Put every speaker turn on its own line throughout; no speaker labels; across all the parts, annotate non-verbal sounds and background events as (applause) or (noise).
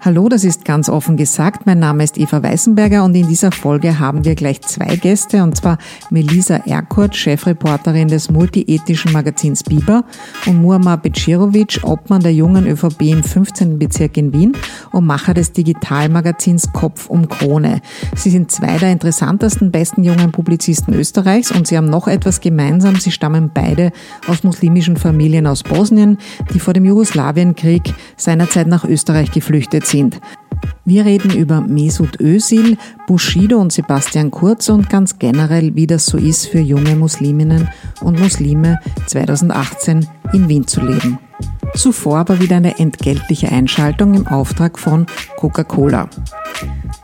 Hallo, das ist ganz offen gesagt. Mein Name ist Eva Weißenberger und in dieser Folge haben wir gleich zwei Gäste und zwar Melisa Erkurt, Chefreporterin des multiethnischen Magazins Biber und Muammar Becirovic, Obmann der jungen ÖVP im 15. Bezirk in Wien und Macher des Digitalmagazins Kopf um Krone. Sie sind zwei der interessantesten, besten jungen Publizisten Österreichs und sie haben noch etwas gemeinsam. Sie stammen beide aus muslimischen Familien aus Bosnien, die vor dem Jugoslawienkrieg seinerzeit nach Österreich geflüchtet sind. Wir reden über Mesut Özil, Bushido und Sebastian Kurz und ganz generell, wie das so ist für junge Musliminnen und Muslime 2018 in Wien zu leben. Zuvor aber wieder eine entgeltliche Einschaltung im Auftrag von Coca-Cola.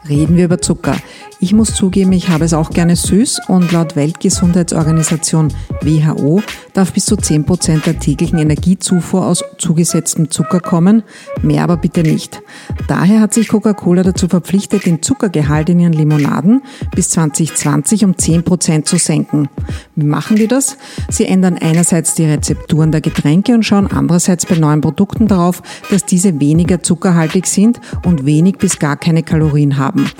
Reden wir über Zucker. Ich muss zugeben, ich habe es auch gerne süß und laut Weltgesundheitsorganisation WHO darf bis zu 10% der täglichen Energiezufuhr aus zugesetztem Zucker kommen, mehr aber bitte nicht. Daher hat sich Coca-Cola dazu verpflichtet, den Zuckergehalt in ihren Limonaden bis 2020 um 10% zu senken. Wie machen die das? Sie ändern einerseits die Rezepturen der Getränke und schauen andererseits bei neuen Produkten darauf, dass diese weniger zuckerhaltig sind und wenig bis gar keine Kalorien haben.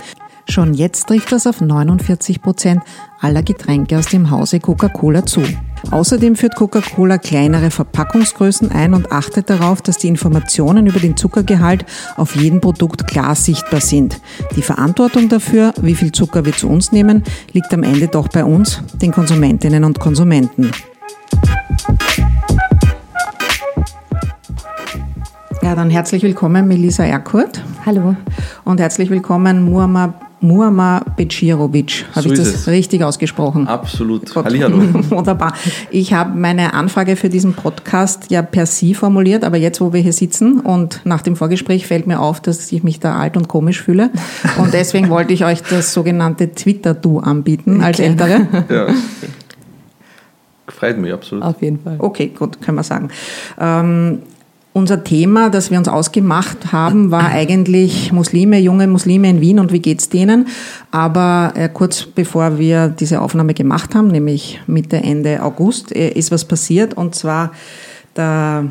Schon jetzt trifft das auf 49 Prozent aller Getränke aus dem Hause Coca-Cola zu. Außerdem führt Coca-Cola kleinere Verpackungsgrößen ein und achtet darauf, dass die Informationen über den Zuckergehalt auf jedem Produkt klar sichtbar sind. Die Verantwortung dafür, wie viel Zucker wir zu uns nehmen, liegt am Ende doch bei uns, den Konsumentinnen und Konsumenten. Ja, dann herzlich willkommen Melisa Erkurt.
Hallo.
Und herzlich willkommen Muammar Muammar Becirovic. Habe so ich das es. richtig ausgesprochen?
Absolut. Hallihallo. (laughs)
Wunderbar. Ich habe meine Anfrage für diesen Podcast ja per Sie formuliert, aber jetzt, wo wir hier sitzen und nach dem Vorgespräch fällt mir auf, dass ich mich da alt und komisch fühle. Und deswegen wollte ich euch das sogenannte Twitter-Du anbieten als okay. Ältere. Ja.
Freut mich, absolut.
Auf jeden Fall.
Okay, gut, können wir sagen. Ähm, unser Thema, das wir uns ausgemacht haben, war eigentlich Muslime, junge Muslime in Wien und wie geht's denen. Aber äh, kurz bevor wir diese Aufnahme gemacht haben, nämlich Mitte, Ende August, äh, ist was passiert. Und zwar der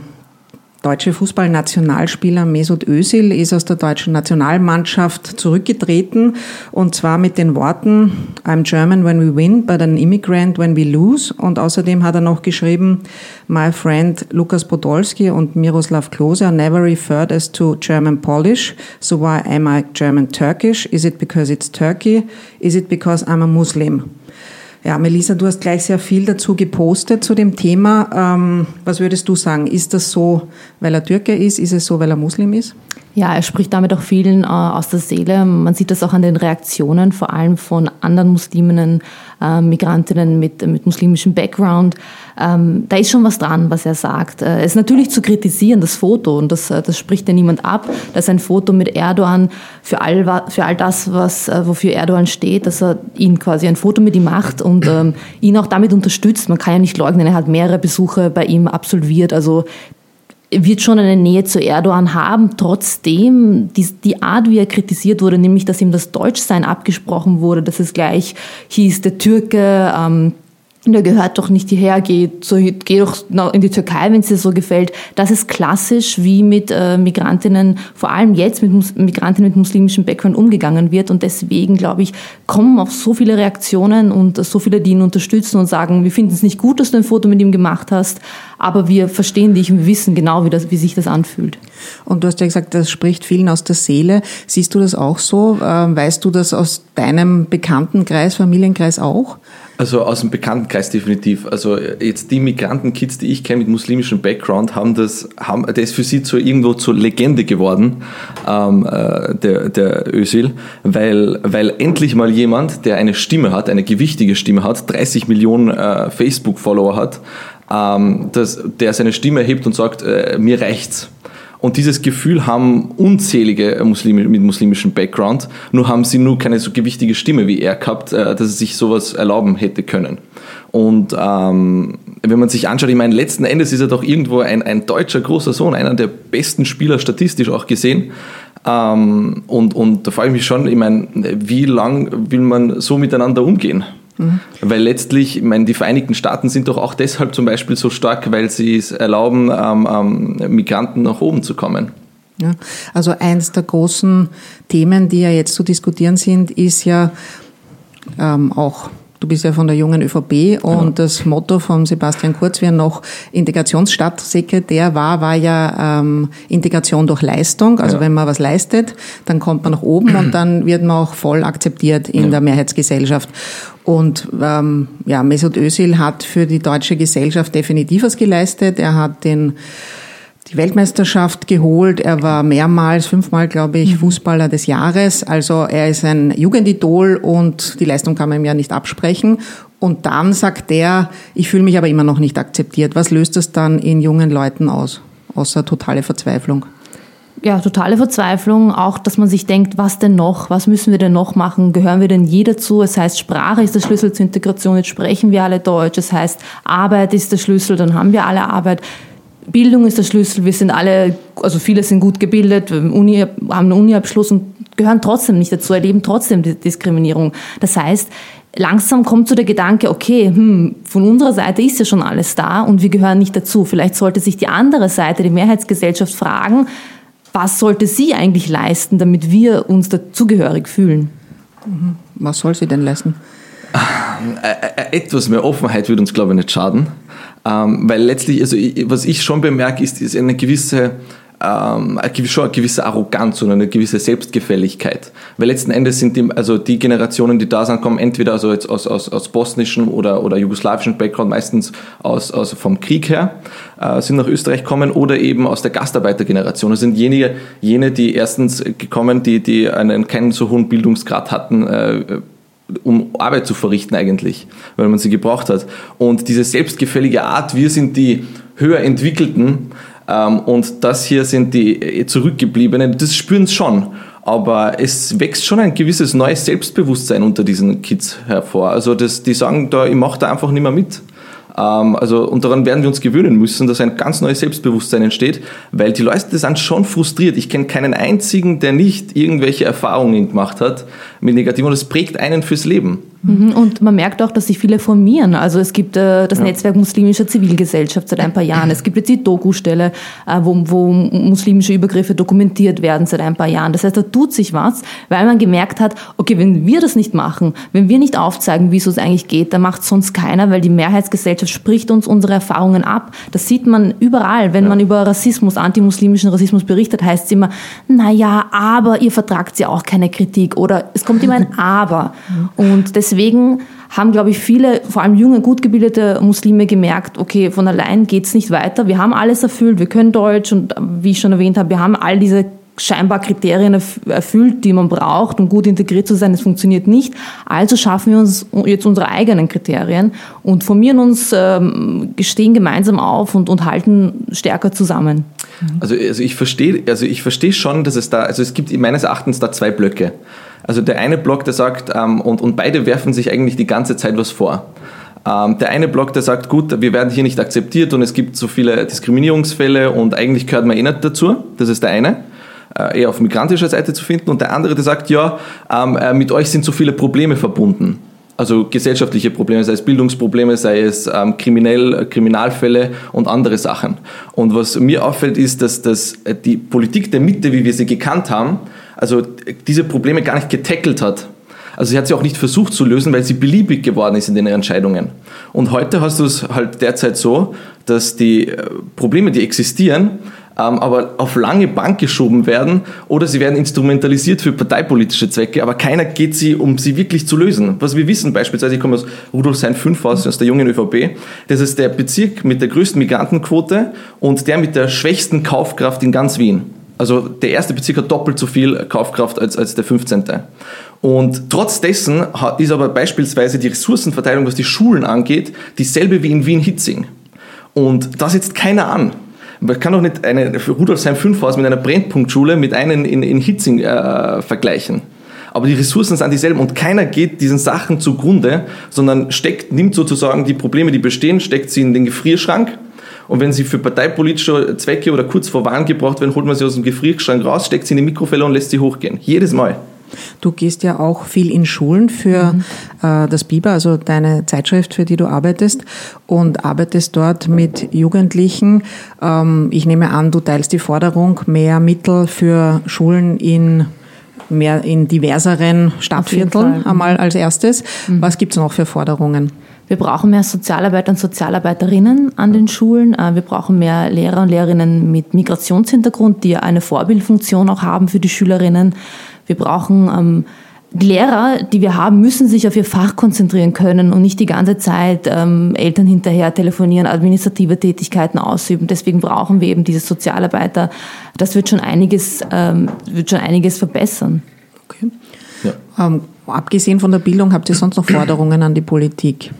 deutsche Fußballnationalspieler Mesut Özil ist aus der deutschen Nationalmannschaft zurückgetreten und zwar mit den Worten I'm German when we win, but an immigrant when we lose. Und außerdem hat er noch geschrieben, My friend Lukas Podolski und Miroslav Klose are never referred as to German Polish. So why am I German Turkish? Is it because it's Turkey? Is it because I'm a Muslim? Ja, Melissa, du hast gleich sehr viel dazu gepostet zu dem Thema. Ähm, was würdest du sagen? Ist das so, weil er Türke ist? Ist es so, weil er Muslim ist?
Ja, er spricht damit auch vielen äh, aus der Seele. Man sieht das auch an den Reaktionen, vor allem von anderen Musliminnen, äh, Migrantinnen mit, mit muslimischem Background. Ähm, da ist schon was dran, was er sagt. Äh, es ist natürlich zu kritisieren, das Foto, und das, äh, das spricht ja niemand ab, dass ein Foto mit Erdogan für all, für all das, was, äh, wofür Erdogan steht, dass er ihn quasi ein Foto mit ihm macht und ähm, ihn auch damit unterstützt. Man kann ja nicht leugnen, er hat mehrere Besuche bei ihm absolviert. Also wird schon eine Nähe zu Erdogan haben. Trotzdem, die, die Art, wie er kritisiert wurde, nämlich, dass ihm das Deutschsein abgesprochen wurde, dass es gleich hieß, der Türke, ähm, der gehört doch nicht hierher, geh, so, geh doch in die Türkei, wenn es dir so gefällt. Das ist klassisch, wie mit äh, Migrantinnen, vor allem jetzt mit Mus Migrantinnen mit muslimischem Background umgegangen wird. Und deswegen, glaube ich, kommen auch so viele Reaktionen und so viele, die ihn unterstützen und sagen, wir finden es nicht gut, dass du ein Foto mit ihm gemacht hast, aber wir verstehen dich und wir wissen genau, wie, das, wie sich das anfühlt.
Und du hast ja gesagt, das spricht vielen aus der Seele. Siehst du das auch so? Ähm, weißt du das aus deinem Bekanntenkreis, Familienkreis auch?
Also aus dem Bekanntenkreis definitiv. Also jetzt die Migrantenkids, die ich kenne mit muslimischem Background, haben das, haben, der ist für sie zu irgendwo zur Legende geworden, ähm, äh, der, der Özil, weil, weil endlich mal jemand, der eine Stimme hat, eine gewichtige Stimme hat, 30 Millionen äh, Facebook-Follower hat, ähm, das, der seine Stimme erhebt und sagt, äh, mir reicht's. Und dieses Gefühl haben unzählige Muslime mit muslimischem Background, nur haben sie nur keine so gewichtige Stimme wie er gehabt, äh, dass er sich sowas erlauben hätte können. Und ähm, wenn man sich anschaut, ich meine, letzten Endes ist er doch irgendwo ein, ein deutscher großer Sohn, einer der besten Spieler statistisch auch gesehen. Ähm, und, und da frage ich mich schon, ich meine, wie lang will man so miteinander umgehen? Mhm. Weil letztlich, ich meine, die Vereinigten Staaten sind doch auch deshalb zum Beispiel so stark, weil sie es erlauben, ähm, ähm, Migranten nach oben zu kommen.
Ja, also eins der großen Themen, die ja jetzt zu diskutieren sind, ist ja ähm, auch Du bist ja von der jungen ÖVP und genau. das Motto von Sebastian Kurz, wie er noch Integrationsstadtsekretär war, war ja ähm, Integration durch Leistung. Also ja. wenn man was leistet, dann kommt man nach oben und dann wird man auch voll akzeptiert in ja. der Mehrheitsgesellschaft. Und ähm, ja, Mesut Özil hat für die deutsche Gesellschaft definitiv was geleistet. Er hat den die Weltmeisterschaft geholt. Er war mehrmals, fünfmal, glaube ich, mhm. Fußballer des Jahres. Also er ist ein Jugendidol und die Leistung kann man ihm ja nicht absprechen. Und dann sagt er, ich fühle mich aber immer noch nicht akzeptiert. Was löst das dann in jungen Leuten aus, außer totale Verzweiflung?
ja, totale Verzweiflung, auch dass man sich denkt, was denn noch, was müssen wir denn noch machen, gehören wir denn je dazu? Es heißt, Sprache ist der Schlüssel zur Integration, jetzt sprechen wir alle Deutsch, es heißt, Arbeit ist der Schlüssel, dann haben wir alle Arbeit. Bildung ist der Schlüssel, wir sind alle, also viele sind gut gebildet, Uni, haben einen Uniabschluss und gehören trotzdem nicht dazu, erleben trotzdem die Diskriminierung. Das heißt, langsam kommt so der Gedanke, okay, hm, von unserer Seite ist ja schon alles da und wir gehören nicht dazu. Vielleicht sollte sich die andere Seite, die Mehrheitsgesellschaft, fragen, was sollte sie eigentlich leisten, damit wir uns dazugehörig fühlen?
Mhm. Was soll sie denn leisten?
Äh, äh, etwas mehr Offenheit würde uns, glaube ich, nicht schaden. Ähm, weil letztlich, also was ich schon bemerke, ist, ist eine gewisse ähm, schon eine gewisse Arroganz und eine gewisse Selbstgefälligkeit. Weil letzten Endes sind die, also die Generationen, die da sind, kommen entweder also jetzt aus, aus, aus bosnischem oder, oder jugoslawischen Background, meistens aus, aus vom Krieg her, äh, sind nach Österreich gekommen oder eben aus der Gastarbeitergeneration. Das sind jene, jene die erstens gekommen, die, die einen keinen so hohen Bildungsgrad hatten, äh, um Arbeit zu verrichten eigentlich, weil man sie gebraucht hat. Und diese selbstgefällige Art, wir sind die höher entwickelten, ähm, und das hier sind die äh, Zurückgebliebenen, das spüren sie schon. Aber es wächst schon ein gewisses neues Selbstbewusstsein unter diesen Kids hervor. Also das, die sagen da, ich mache da einfach nicht mehr mit. Ähm, also, und daran werden wir uns gewöhnen müssen, dass ein ganz neues Selbstbewusstsein entsteht, weil die Leute sind schon frustriert. Ich kenne keinen einzigen, der nicht irgendwelche Erfahrungen gemacht hat mit Negativ und das prägt einen fürs Leben.
Mhm, und man merkt auch, dass sich viele formieren. Also es gibt äh, das ja. Netzwerk muslimischer Zivilgesellschaft seit ein paar Jahren. Es gibt jetzt die Doku-Stelle, äh, wo, wo muslimische Übergriffe dokumentiert werden seit ein paar Jahren. Das heißt, da tut sich was, weil man gemerkt hat, okay, wenn wir das nicht machen, wenn wir nicht aufzeigen, wie es eigentlich geht, dann macht sonst keiner, weil die Mehrheitsgesellschaft spricht uns unsere Erfahrungen ab. Das sieht man überall. Wenn ja. man über Rassismus, antimuslimischen Rassismus berichtet, heißt es immer, na ja, aber ihr vertragt ja auch keine Kritik oder es kommt immer ein (laughs) Aber. Und deswegen deswegen haben, glaube ich, viele, vor allem junge, gut gebildete Muslime gemerkt, okay, von allein geht es nicht weiter. Wir haben alles erfüllt, wir können Deutsch und wie ich schon erwähnt habe, wir haben all diese scheinbar Kriterien erfüllt, die man braucht, um gut integriert zu sein. Es funktioniert nicht. Also schaffen wir uns jetzt unsere eigenen Kriterien und formieren uns, ähm, stehen gemeinsam auf und, und halten stärker zusammen.
Also, also ich verstehe, also ich schon, dass es da, also es gibt meines Erachtens da zwei Blöcke. Also der eine Block, der sagt, ähm, und, und beide werfen sich eigentlich die ganze Zeit was vor. Ähm, der eine Block, der sagt, gut, wir werden hier nicht akzeptiert und es gibt so viele Diskriminierungsfälle und eigentlich gehört man eh nicht dazu. Das ist der eine äh, eher auf migrantischer Seite zu finden. Und der andere, der sagt, ja, ähm, äh, mit euch sind so viele Probleme verbunden. Also gesellschaftliche Probleme, sei es Bildungsprobleme, sei es ähm, kriminell, Kriminalfälle und andere Sachen. Und was mir auffällt, ist, dass, dass die Politik der Mitte, wie wir sie gekannt haben, also diese Probleme gar nicht getackelt hat. Also sie hat sie auch nicht versucht zu lösen, weil sie beliebig geworden ist in den Entscheidungen. Und heute hast du es halt derzeit so, dass die äh, Probleme, die existieren, aber auf lange Bank geschoben werden oder sie werden instrumentalisiert für parteipolitische Zwecke, aber keiner geht sie, um sie wirklich zu lösen. Was wir wissen beispielsweise, ich komme aus Rudolfsheim 5 aus, aus der jungen ÖVP, das ist der Bezirk mit der größten Migrantenquote und der mit der schwächsten Kaufkraft in ganz Wien. Also der erste Bezirk hat doppelt so viel Kaufkraft als, als der 15. Und trotz dessen ist aber beispielsweise die Ressourcenverteilung, was die Schulen angeht, dieselbe wie in Wien-Hitzing. Und das setzt keiner an. Man kann doch nicht eine Rudolfsheim 5 Haus mit einer Brennpunktschule mit einem in, in Hitzing äh, vergleichen. Aber die Ressourcen sind dieselben und keiner geht diesen Sachen zugrunde, sondern steckt, nimmt sozusagen die Probleme, die bestehen, steckt sie in den Gefrierschrank und wenn sie für parteipolitische Zwecke oder kurz vor Wahlen gebraucht werden, holt man sie aus dem Gefrierschrank raus, steckt sie in die Mikrofälle und lässt sie hochgehen. Jedes Mal.
Du gehst ja auch viel in Schulen für mhm. äh, das Biber, also deine Zeitschrift, für die du arbeitest, und arbeitest dort mit Jugendlichen. Ähm, ich nehme an, du teilst die Forderung, mehr Mittel für Schulen in mehr in diverseren Stadtvierteln einmal als erstes. Mhm. Was gibt es noch für Forderungen?
Wir brauchen mehr Sozialarbeiter und Sozialarbeiterinnen an den Schulen. Äh, wir brauchen mehr Lehrer und Lehrerinnen mit Migrationshintergrund, die eine Vorbildfunktion auch haben für die Schülerinnen. Wir brauchen ähm, die Lehrer, die wir haben, müssen sich auf ihr Fach konzentrieren können und nicht die ganze Zeit ähm, Eltern hinterher telefonieren, administrative Tätigkeiten ausüben. Deswegen brauchen wir eben diese Sozialarbeiter. Das wird schon einiges, ähm, wird schon einiges verbessern.
Okay. Ja. Ähm, abgesehen von der Bildung, habt ihr sonst noch Forderungen an die Politik?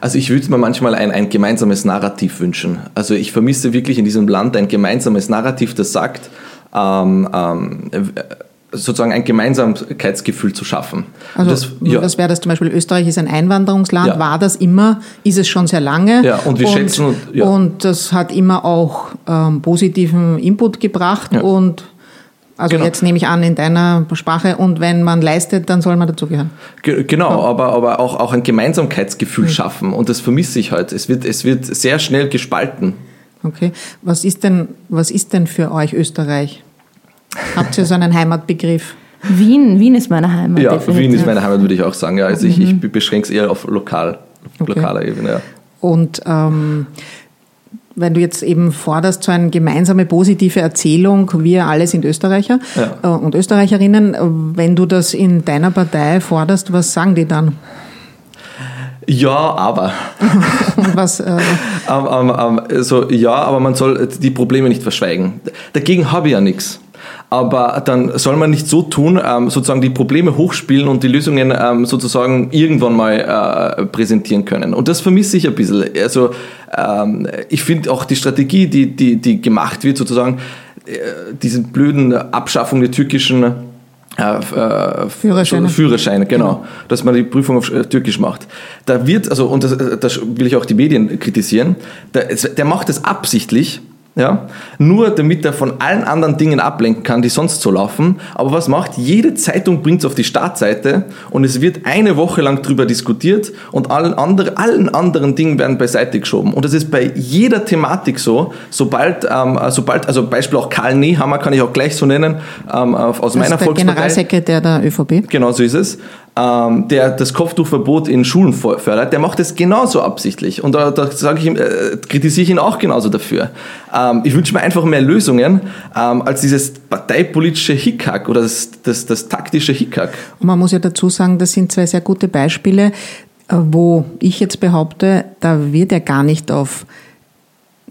Also ich würde mir manchmal ein, ein gemeinsames Narrativ wünschen. Also ich vermisse wirklich in diesem Land ein gemeinsames Narrativ, das sagt, ähm, ähm, sozusagen ein Gemeinsamkeitsgefühl zu schaffen.
Also das, ja. was wäre das zum Beispiel? Österreich ist ein Einwanderungsland, ja. war das immer, ist es schon sehr lange.
Ja, und wir und, schätzen. Und,
ja. und das hat immer auch ähm, positiven Input gebracht ja. und also genau. jetzt nehme ich an in deiner Sprache und wenn man leistet, dann soll man dazugehören.
Ge genau, ja. aber, aber auch, auch ein Gemeinsamkeitsgefühl mhm. schaffen und das vermisse ich halt. Es wird, es wird sehr schnell gespalten.
Okay. Was ist denn, was ist denn für euch Österreich? Habt ihr so einen Heimatbegriff?
Wien, Wien ist meine Heimat.
Ja, definitiv. Wien ist meine Heimat, würde ich auch sagen. Ja, also mhm. ich, ich mhm. beschränke es eher auf lokal, okay. lokaler Ebene. Ja.
Und ähm, wenn du jetzt eben forderst, so eine gemeinsame positive Erzählung, wir alle sind Österreicher ja. Äh, und Österreicherinnen, wenn du das in deiner Partei forderst, was sagen die dann?
Ja, aber. (laughs)
Was? Äh
um, um, um, so, ja, aber man soll die Probleme nicht verschweigen. Dagegen habe ich ja nichts aber dann soll man nicht so tun, ähm, sozusagen die Probleme hochspielen und die Lösungen ähm, sozusagen irgendwann mal äh, präsentieren können. Und das vermisse ich ein bisschen. Also ähm, ich finde auch die Strategie, die, die, die gemacht wird, sozusagen äh, diesen blöden Abschaffung der türkischen äh,
äh Führerscheine.
Führerscheine, genau, genau, dass man die Prüfung auf äh, Türkisch macht. Da wird, also, und das, äh, das will ich auch die Medien kritisieren, der, der macht das absichtlich, ja, nur damit er von allen anderen Dingen ablenken kann, die sonst so laufen. Aber was macht? Jede Zeitung bringt es auf die Startseite und es wird eine Woche lang drüber diskutiert und allen, andere, allen anderen Dingen werden beiseite geschoben. Und das ist bei jeder Thematik so, sobald, ähm, sobald also Beispiel auch Karl Nehammer kann ich auch gleich so nennen, ähm, aus das meiner ist der Volkspartei.
Generalsekretär der ÖVP.
Genau so ist es ähm, der das Kopftuchverbot in Schulen fördert, der macht das genauso absichtlich. Und da, da sage ich ihm, äh, kritisiere ich ihn auch genauso dafür. Ähm, ich wünsche mir einfach mehr Lösungen ähm, als dieses parteipolitische Hickhack oder das, das, das taktische Hickhack.
Und man muss ja dazu sagen, das sind zwei sehr gute Beispiele, äh, wo ich jetzt behaupte, da wird er gar nicht auf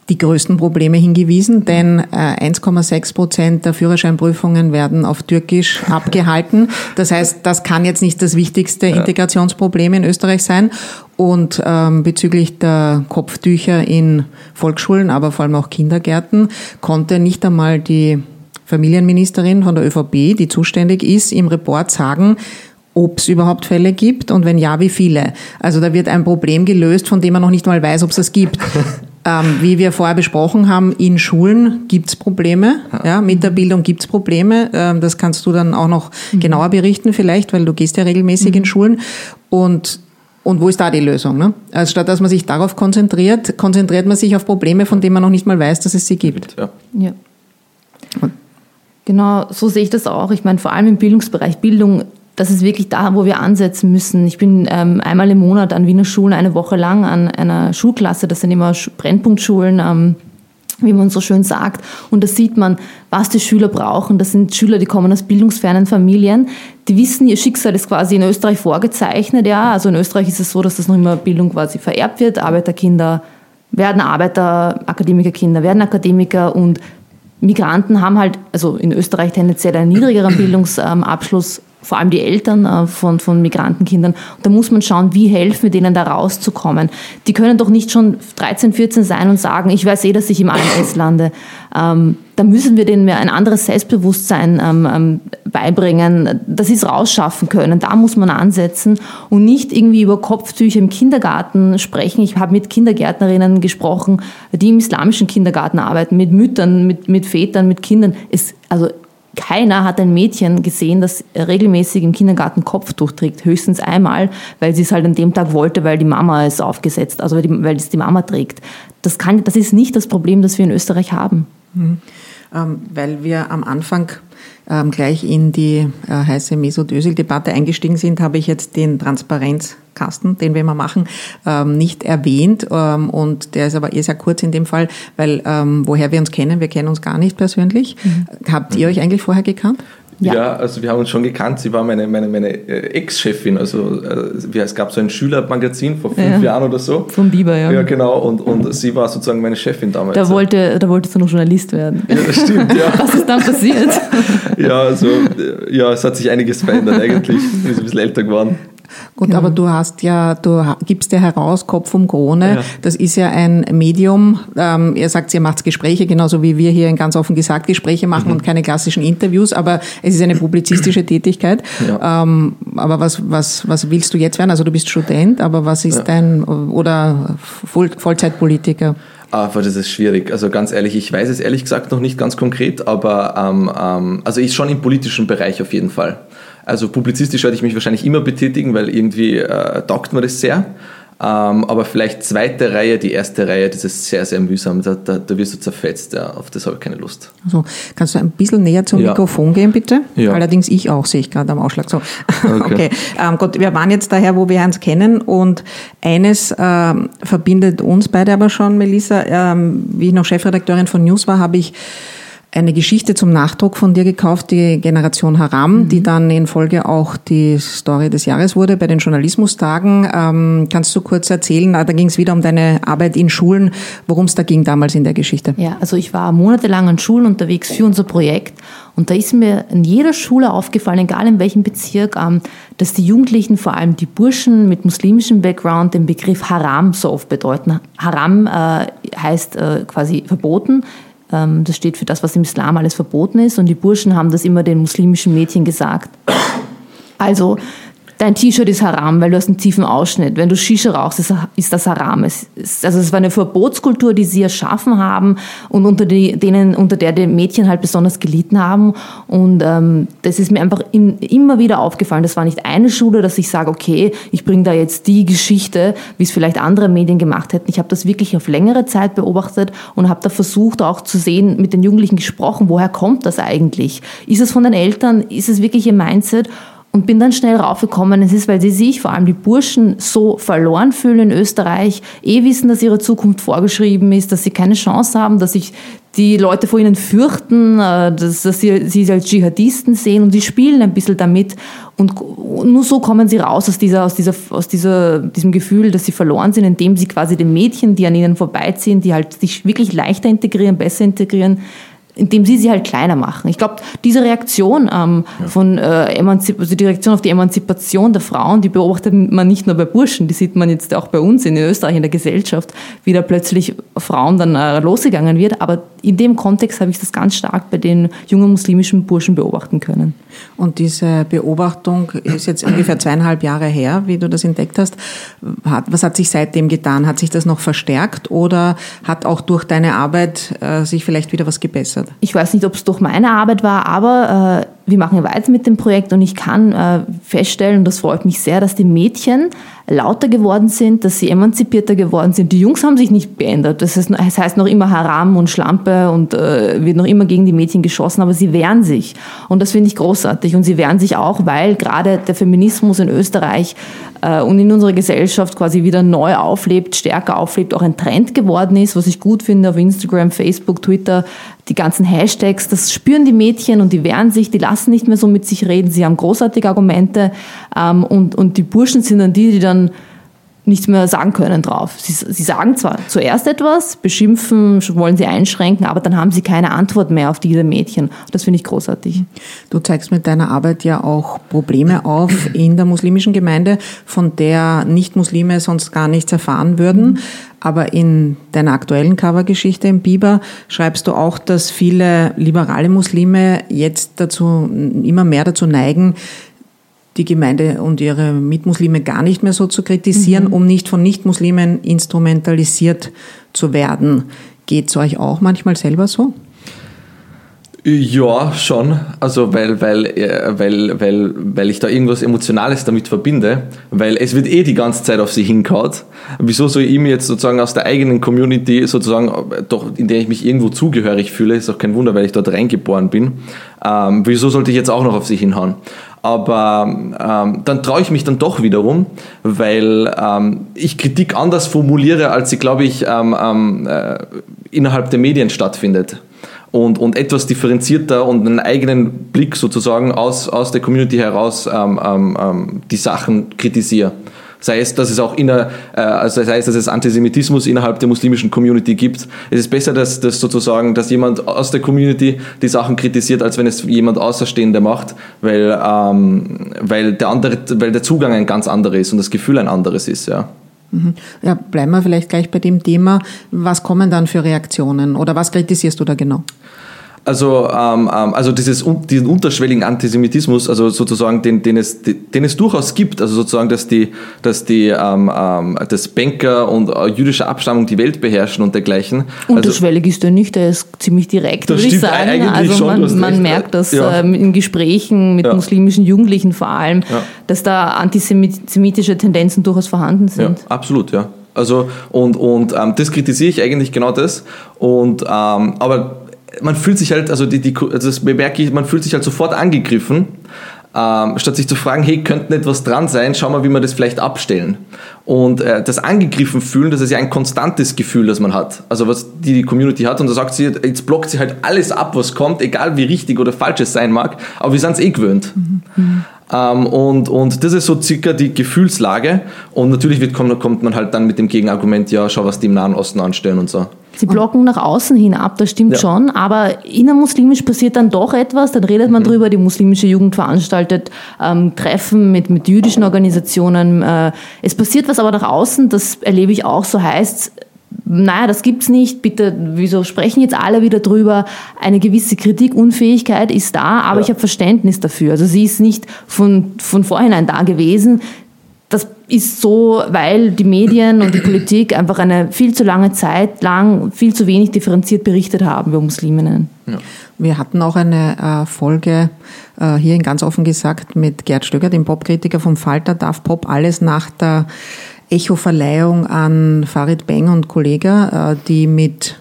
die größten Probleme hingewiesen, denn 1,6 äh, Prozent der Führerscheinprüfungen werden auf Türkisch (laughs) abgehalten. Das heißt, das kann jetzt nicht das wichtigste Integrationsproblem in Österreich sein. Und ähm, bezüglich der Kopftücher in Volksschulen, aber vor allem auch Kindergärten, konnte nicht einmal die Familienministerin von der ÖVP, die zuständig ist, im Report sagen, ob es überhaupt Fälle gibt und wenn ja, wie viele. Also da wird ein Problem gelöst, von dem man noch nicht mal weiß, ob es das gibt. (laughs) Ähm, wie wir vorher besprochen haben, in Schulen gibt's Probleme. Ja, mit der Bildung gibt's Probleme. Ähm, das kannst du dann auch noch mhm. genauer berichten vielleicht, weil du gehst ja regelmäßig mhm. in Schulen. Und und wo ist da die Lösung? Ne? Also statt dass man sich darauf konzentriert, konzentriert man sich auf Probleme, von denen man noch nicht mal weiß, dass es sie gibt.
Ja. ja. Genau, so sehe ich das auch. Ich meine, vor allem im Bildungsbereich. Bildung das ist wirklich da, wo wir ansetzen müssen. Ich bin ähm, einmal im Monat an Wiener Schulen eine Woche lang an einer Schulklasse, das sind immer Brennpunktschulen, ähm, wie man so schön sagt. Und da sieht man, was die Schüler brauchen. Das sind Schüler, die kommen aus bildungsfernen Familien. Die wissen, ihr Schicksal ist quasi in Österreich vorgezeichnet. Ja, also in Österreich ist es so, dass das noch immer Bildung quasi vererbt wird. Arbeiterkinder werden Arbeiter, Akademikerkinder werden Akademiker und Migranten haben halt, also in Österreich tendenziell einen niedrigeren Bildungsabschluss vor allem die Eltern äh, von, von Migrantenkindern. Und da muss man schauen, wie helfen wir denen da rauszukommen. Die können doch nicht schon 13, 14 sein und sagen, ich weiß eh, dass ich im AMS lande. Ähm, da müssen wir denen mehr ein anderes Selbstbewusstsein ähm, ähm, beibringen, dass sie es rausschaffen können. Da muss man ansetzen und nicht irgendwie über Kopftücher im Kindergarten sprechen. Ich habe mit Kindergärtnerinnen gesprochen, die im islamischen Kindergarten arbeiten, mit Müttern, mit, mit Vätern, mit Kindern. Es, also keiner hat ein Mädchen gesehen, das regelmäßig im Kindergarten Kopftuch trägt, höchstens einmal, weil sie es halt an dem Tag wollte, weil die Mama es aufgesetzt, also weil, die, weil es die Mama trägt. Das, kann, das ist nicht das Problem, das wir in Österreich haben.
Mhm. Ähm, weil wir am Anfang ähm, gleich in die äh, heiße Mesut-Özil-Debatte eingestiegen sind, habe ich jetzt den Transparenzkasten, den wir immer machen, ähm, nicht erwähnt. Ähm, und der ist aber eher sehr kurz in dem Fall, weil ähm, woher wir uns kennen, wir kennen uns gar nicht persönlich. Mhm. Habt ihr euch eigentlich vorher gekannt?
Ja. ja. also wir haben uns schon gekannt. Sie war meine, meine, meine äh, Ex-Chefin. Also äh, es gab so ein Schülermagazin vor fünf ja. Jahren oder so.
Vom Biber, ja.
Ja, genau. Und, und sie war sozusagen meine Chefin damals.
Da, wollte, da wolltest du noch Journalist werden.
Ja, das stimmt, ja. (laughs)
Was ist dann passiert?
ja, also ja, es hat sich einiges verändert eigentlich. Ich bin ein bisschen älter geworden.
Gut, genau. aber du hast ja, du gibst ja heraus Kopf um Krone. Ja. Das ist ja ein Medium. Ähm, ihr sagt, ihr macht Gespräche, genauso wie wir hier in ganz offen gesagt Gespräche machen mhm. und keine klassischen Interviews, aber es ist eine publizistische (clears throat) Tätigkeit. Ja. Ähm, aber was, was, was willst du jetzt werden? Also du bist Student, aber was ist ja. dein, oder Voll, Vollzeitpolitiker?
Aber das ist schwierig. Also ganz ehrlich, ich weiß es ehrlich gesagt noch nicht ganz konkret, aber ähm, ähm, also ich schon im politischen Bereich auf jeden Fall. Also publizistisch werde ich mich wahrscheinlich immer betätigen, weil irgendwie äh, taugt mir das sehr. Ähm, aber vielleicht zweite Reihe, die erste Reihe, das ist sehr, sehr mühsam. Da, da, da wirst du zerfetzt. Ja. Auf das habe ich keine Lust.
Also, kannst du ein bisschen näher zum ja. Mikrofon gehen, bitte? Ja. Allerdings ich auch, sehe ich gerade am Ausschlag. So. (laughs) Okay. okay. Ähm, gut, wir waren jetzt daher, wo wir uns kennen und eines ähm, verbindet uns beide aber schon, Melissa. Ähm, wie ich noch Chefredakteurin von News war, habe ich eine Geschichte zum Nachdruck von dir gekauft, die Generation Haram, mhm. die dann in Folge auch die Story des Jahres wurde bei den Journalismustagen. Ähm, kannst du kurz erzählen, da ging es wieder um deine Arbeit in Schulen, worum es da ging damals in der Geschichte?
Ja, also ich war monatelang an Schulen unterwegs für unser Projekt und da ist mir in jeder Schule aufgefallen, egal in welchem Bezirk, ähm, dass die Jugendlichen, vor allem die Burschen mit muslimischem Background, den Begriff Haram so oft bedeuten. Haram äh, heißt äh, quasi verboten, das steht für das, was im Islam alles verboten ist. Und die Burschen haben das immer den muslimischen Mädchen gesagt. Also dein T-Shirt ist haram, weil du hast einen tiefen Ausschnitt. Wenn du Shisha rauchst, ist, das haram. Es ist, also es war eine Verbotskultur, die sie erschaffen haben und unter die, denen, unter der die Mädchen halt besonders gelitten haben. Und ähm, das ist mir einfach in, immer wieder aufgefallen. Das war nicht eine Schule, dass ich sage, okay, ich bringe da jetzt die Geschichte, wie es vielleicht andere Medien gemacht hätten. Ich habe das wirklich auf längere Zeit beobachtet und habe da versucht auch zu sehen, mit den Jugendlichen gesprochen, woher kommt das eigentlich? Ist es von den Eltern? Ist es wirklich ihr Mindset? Und bin dann schnell raufgekommen, es ist, weil sie sich, vor allem die Burschen, so verloren fühlen in Österreich, eh wissen, dass ihre Zukunft vorgeschrieben ist, dass sie keine Chance haben, dass sich die Leute vor ihnen fürchten, äh, dass, dass sie sie als Dschihadisten sehen und sie spielen ein bisschen damit. Und nur so kommen sie raus aus, dieser, aus, dieser, aus dieser, diesem Gefühl, dass sie verloren sind, indem sie quasi den Mädchen, die an ihnen vorbeiziehen, die halt sich wirklich leichter integrieren, besser integrieren, indem sie sie halt kleiner machen. Ich glaube, diese Reaktion ähm, ja. von äh, Emanzip also die Reaktion auf die Emanzipation der Frauen, die beobachtet man nicht nur bei Burschen, die sieht man jetzt auch bei uns in Österreich in der Gesellschaft, wie da plötzlich Frauen dann äh, losgegangen wird. Aber in dem Kontext habe ich das ganz stark bei den jungen muslimischen Burschen beobachten können.
Und diese Beobachtung ist jetzt ungefähr zweieinhalb Jahre her, wie du das entdeckt hast. Was hat sich seitdem getan? Hat sich das noch verstärkt oder hat auch durch deine Arbeit äh, sich vielleicht wieder was gebessert?
Ich weiß nicht, ob es durch meine Arbeit war, aber äh, wir machen weiter mit dem Projekt und ich kann äh, feststellen, und das freut mich sehr, dass die Mädchen lauter geworden sind, dass sie emanzipierter geworden sind. Die Jungs haben sich nicht geändert. Das heißt, das heißt noch immer Haram und Schlampe und äh, wird noch immer gegen die Mädchen geschossen, aber sie wehren sich. Und das finde ich großartig. Und sie wehren sich auch, weil gerade der Feminismus in Österreich äh, und in unserer Gesellschaft quasi wieder neu auflebt, stärker auflebt, auch ein Trend geworden ist, was ich gut finde auf Instagram, Facebook, Twitter, die ganzen Hashtags, das spüren die Mädchen und die wehren sich, die lassen nicht mehr so mit sich reden, sie haben großartige Argumente ähm, und, und die Burschen sind dann die, die dann nichts mehr sagen können drauf. Sie, sie sagen zwar zuerst etwas, beschimpfen, wollen sie einschränken, aber dann haben sie keine Antwort mehr auf diese Mädchen. Das finde ich großartig.
Du zeigst mit deiner Arbeit ja auch Probleme auf in der muslimischen Gemeinde, von der Nicht-Muslime sonst gar nichts erfahren würden. Aber in deiner aktuellen Covergeschichte im Biber schreibst du auch, dass viele liberale Muslime jetzt dazu, immer mehr dazu neigen, die Gemeinde und ihre Mitmuslime gar nicht mehr so zu kritisieren, mhm. um nicht von Nichtmuslimen instrumentalisiert zu werden. Geht es euch auch manchmal selber so?
Ja, schon. Also weil, weil, äh, weil, weil, weil ich da irgendwas Emotionales damit verbinde, weil es wird eh die ganze Zeit auf sie hinkaut. Wieso soll ich mir jetzt sozusagen aus der eigenen Community sozusagen, doch in der ich mich irgendwo zugehörig fühle, ist auch kein Wunder, weil ich dort reingeboren bin, ähm, wieso sollte ich jetzt auch noch auf sie hinhauen? Aber ähm, dann traue ich mich dann doch wiederum, weil ähm, ich Kritik anders formuliere, als sie, glaube ich, ähm, ähm, äh, innerhalb der Medien stattfindet. Und, und etwas differenzierter und einen eigenen Blick sozusagen aus, aus der Community heraus ähm, ähm, die Sachen kritisiere. Sei es, dass es auch inner, äh, also sei es, dass es Antisemitismus innerhalb der muslimischen Community gibt. Es ist besser, dass, dass sozusagen, dass jemand aus der Community die Sachen kritisiert, als wenn es jemand Außerstehender macht, weil, ähm, weil der andere, weil der Zugang ein ganz anderer ist und das Gefühl ein anderes ist, ja.
Mhm. Ja, bleiben wir vielleicht gleich bei dem Thema. Was kommen dann für Reaktionen oder was kritisierst du da genau?
Also, ähm, ähm, also dieses, diesen unterschwelligen Antisemitismus, also sozusagen, den, den, es, den es durchaus gibt, also sozusagen, dass die, dass die, ähm, ähm, dass Banker und äh, jüdische Abstammung die Welt beherrschen und dergleichen.
Also unterschwellig also, ist er nicht, er ist ziemlich direkt, würde ich sagen. Eigentlich also schon, man, man merkt das ja. äh, in Gesprächen mit ja. muslimischen Jugendlichen vor allem, ja. dass da antisemitische Tendenzen durchaus vorhanden sind.
Ja, absolut, ja. Also und, und ähm, das kritisiere ich eigentlich genau das. Und ähm, aber man fühlt sich halt, also, die, die, also das bemerke ich, man fühlt sich halt sofort angegriffen, ähm, statt sich zu fragen, hey, könnte etwas dran sein, schau mal, wie wir das vielleicht abstellen. Und äh, das angegriffen fühlen, das ist ja ein konstantes Gefühl, das man hat. Also was die, Community hat und da sagt sie, jetzt blockt sie halt alles ab, was kommt, egal wie richtig oder falsch es sein mag, aber wir sind es eh gewöhnt. Mhm. Ähm, und, und das ist so circa die Gefühlslage. Und natürlich wird, kommt, kommt man halt dann mit dem Gegenargument, ja, schau, was die im Nahen Osten anstellen und so.
Sie blocken nach außen hin ab, das stimmt ja. schon, aber innermuslimisch passiert dann doch etwas, dann redet man mhm. drüber, die muslimische Jugend veranstaltet ähm, Treffen mit, mit jüdischen Organisationen. Äh, es passiert was aber nach außen, das erlebe ich auch, so heißt naja, das gibt's nicht, bitte, wieso sprechen jetzt alle wieder drüber? Eine gewisse Kritikunfähigkeit ist da, aber ja. ich habe Verständnis dafür. Also sie ist nicht von, von vorhinein da gewesen. Das ist so, weil die Medien und die (clears throat) Politik einfach eine viel zu lange Zeit lang viel zu wenig differenziert berichtet haben über Musliminnen.
Ja. Wir hatten auch eine äh, Folge äh, hierhin ganz offen gesagt mit Gerd Stöger, dem Popkritiker vom Falter, darf Pop alles nach der Echo-Verleihung an Farid Beng und Kollega, äh, die mit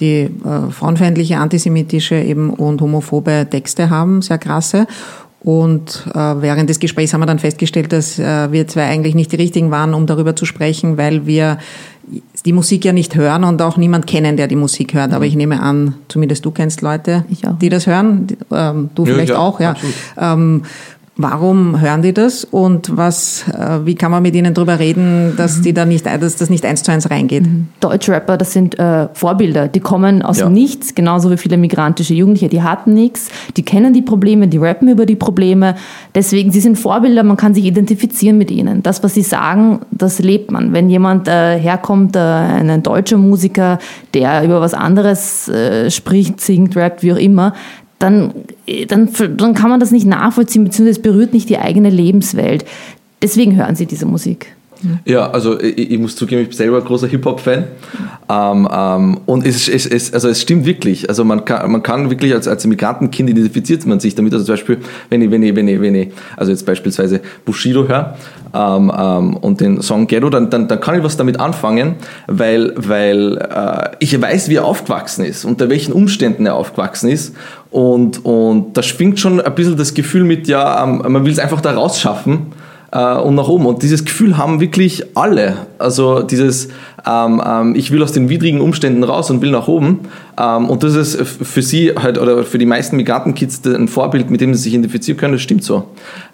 die äh, frauenfeindliche, antisemitische eben und homophobe Texte haben, sehr krasse. Und äh, während des Gesprächs haben wir dann festgestellt, dass äh, wir zwei eigentlich nicht die richtigen waren, um darüber zu sprechen, weil wir die Musik ja nicht hören und auch niemand kennen, der die Musik hört. Aber ich nehme an, zumindest du kennst Leute, die das hören. Ähm, du ja, vielleicht ja, auch, ja. Ähm, Warum hören die das und was, äh, wie kann man mit ihnen darüber reden, dass mhm. die da nicht, dass das nicht eins zu eins reingeht? Mhm.
Deutschrapper, das sind äh, Vorbilder. Die kommen aus ja. Nichts, genauso wie viele migrantische Jugendliche. Die hatten nichts, die kennen die Probleme, die rappen über die Probleme. Deswegen, sie sind Vorbilder, man kann sich identifizieren mit ihnen. Das, was sie sagen, das lebt man. Wenn jemand äh, herkommt, äh, ein deutscher Musiker, der über was anderes äh, spricht, singt, rappt, wie auch immer, dann, dann, dann kann man das nicht nachvollziehen, beziehungsweise es berührt nicht die eigene Lebenswelt. Deswegen hören sie diese Musik.
Ja, also ich, ich muss zugeben, ich bin selber ein großer Hip-Hop-Fan. Ähm, ähm, und es, es, es, also es stimmt wirklich. Also man kann, man kann wirklich als, als Migrantenkind identifiziert man sich damit. Also zum Beispiel, wenn ich, wenn ich, wenn ich, wenn ich also jetzt beispielsweise Bushido höre ähm, ähm, und den Song Ghetto, dann, dann, dann kann ich was damit anfangen, weil, weil äh, ich weiß, wie er aufgewachsen ist, unter welchen Umständen er aufgewachsen ist. Und, und da schwingt schon ein bisschen das Gefühl mit, ja, ähm, man will es einfach da rausschaffen äh, und nach oben. Und dieses Gefühl haben wirklich alle. Also dieses, ähm, ähm, ich will aus den widrigen Umständen raus und will nach oben. Ähm, und das ist für sie halt oder für die meisten Migrantenkids ein Vorbild, mit dem sie sich identifizieren können. Das stimmt so.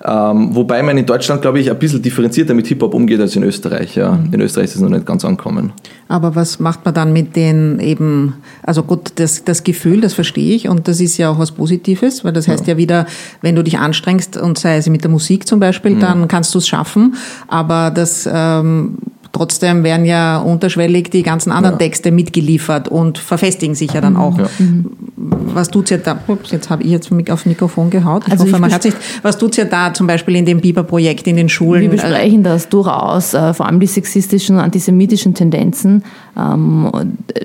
Ähm, wobei man in Deutschland, glaube ich, ein bisschen differenzierter mit Hip-Hop umgeht als in Österreich. Ja. Mhm. In Österreich ist es noch nicht ganz angekommen.
Aber was macht man dann mit den eben, also gut, das, das Gefühl, das verstehe ich und das ist ja auch was Positives, weil das heißt ja, ja wieder, wenn du dich anstrengst und sei es mit der Musik zum Beispiel, mhm. dann kannst du es schaffen. Aber das ähm, Trotzdem werden ja unterschwellig die ganzen anderen ja. Texte mitgeliefert und verfestigen sich ja dann mhm. auch. Ja. Was tut's ja da? Ups, jetzt habe ich jetzt aufs Mikrofon gehaut. Ich also hoffe, man hat nicht. Was tut's ja da zum Beispiel in dem Biber-Projekt in den Schulen?
Wir besprechen das durchaus, äh, vor allem die sexistischen und antisemitischen Tendenzen. Ähm,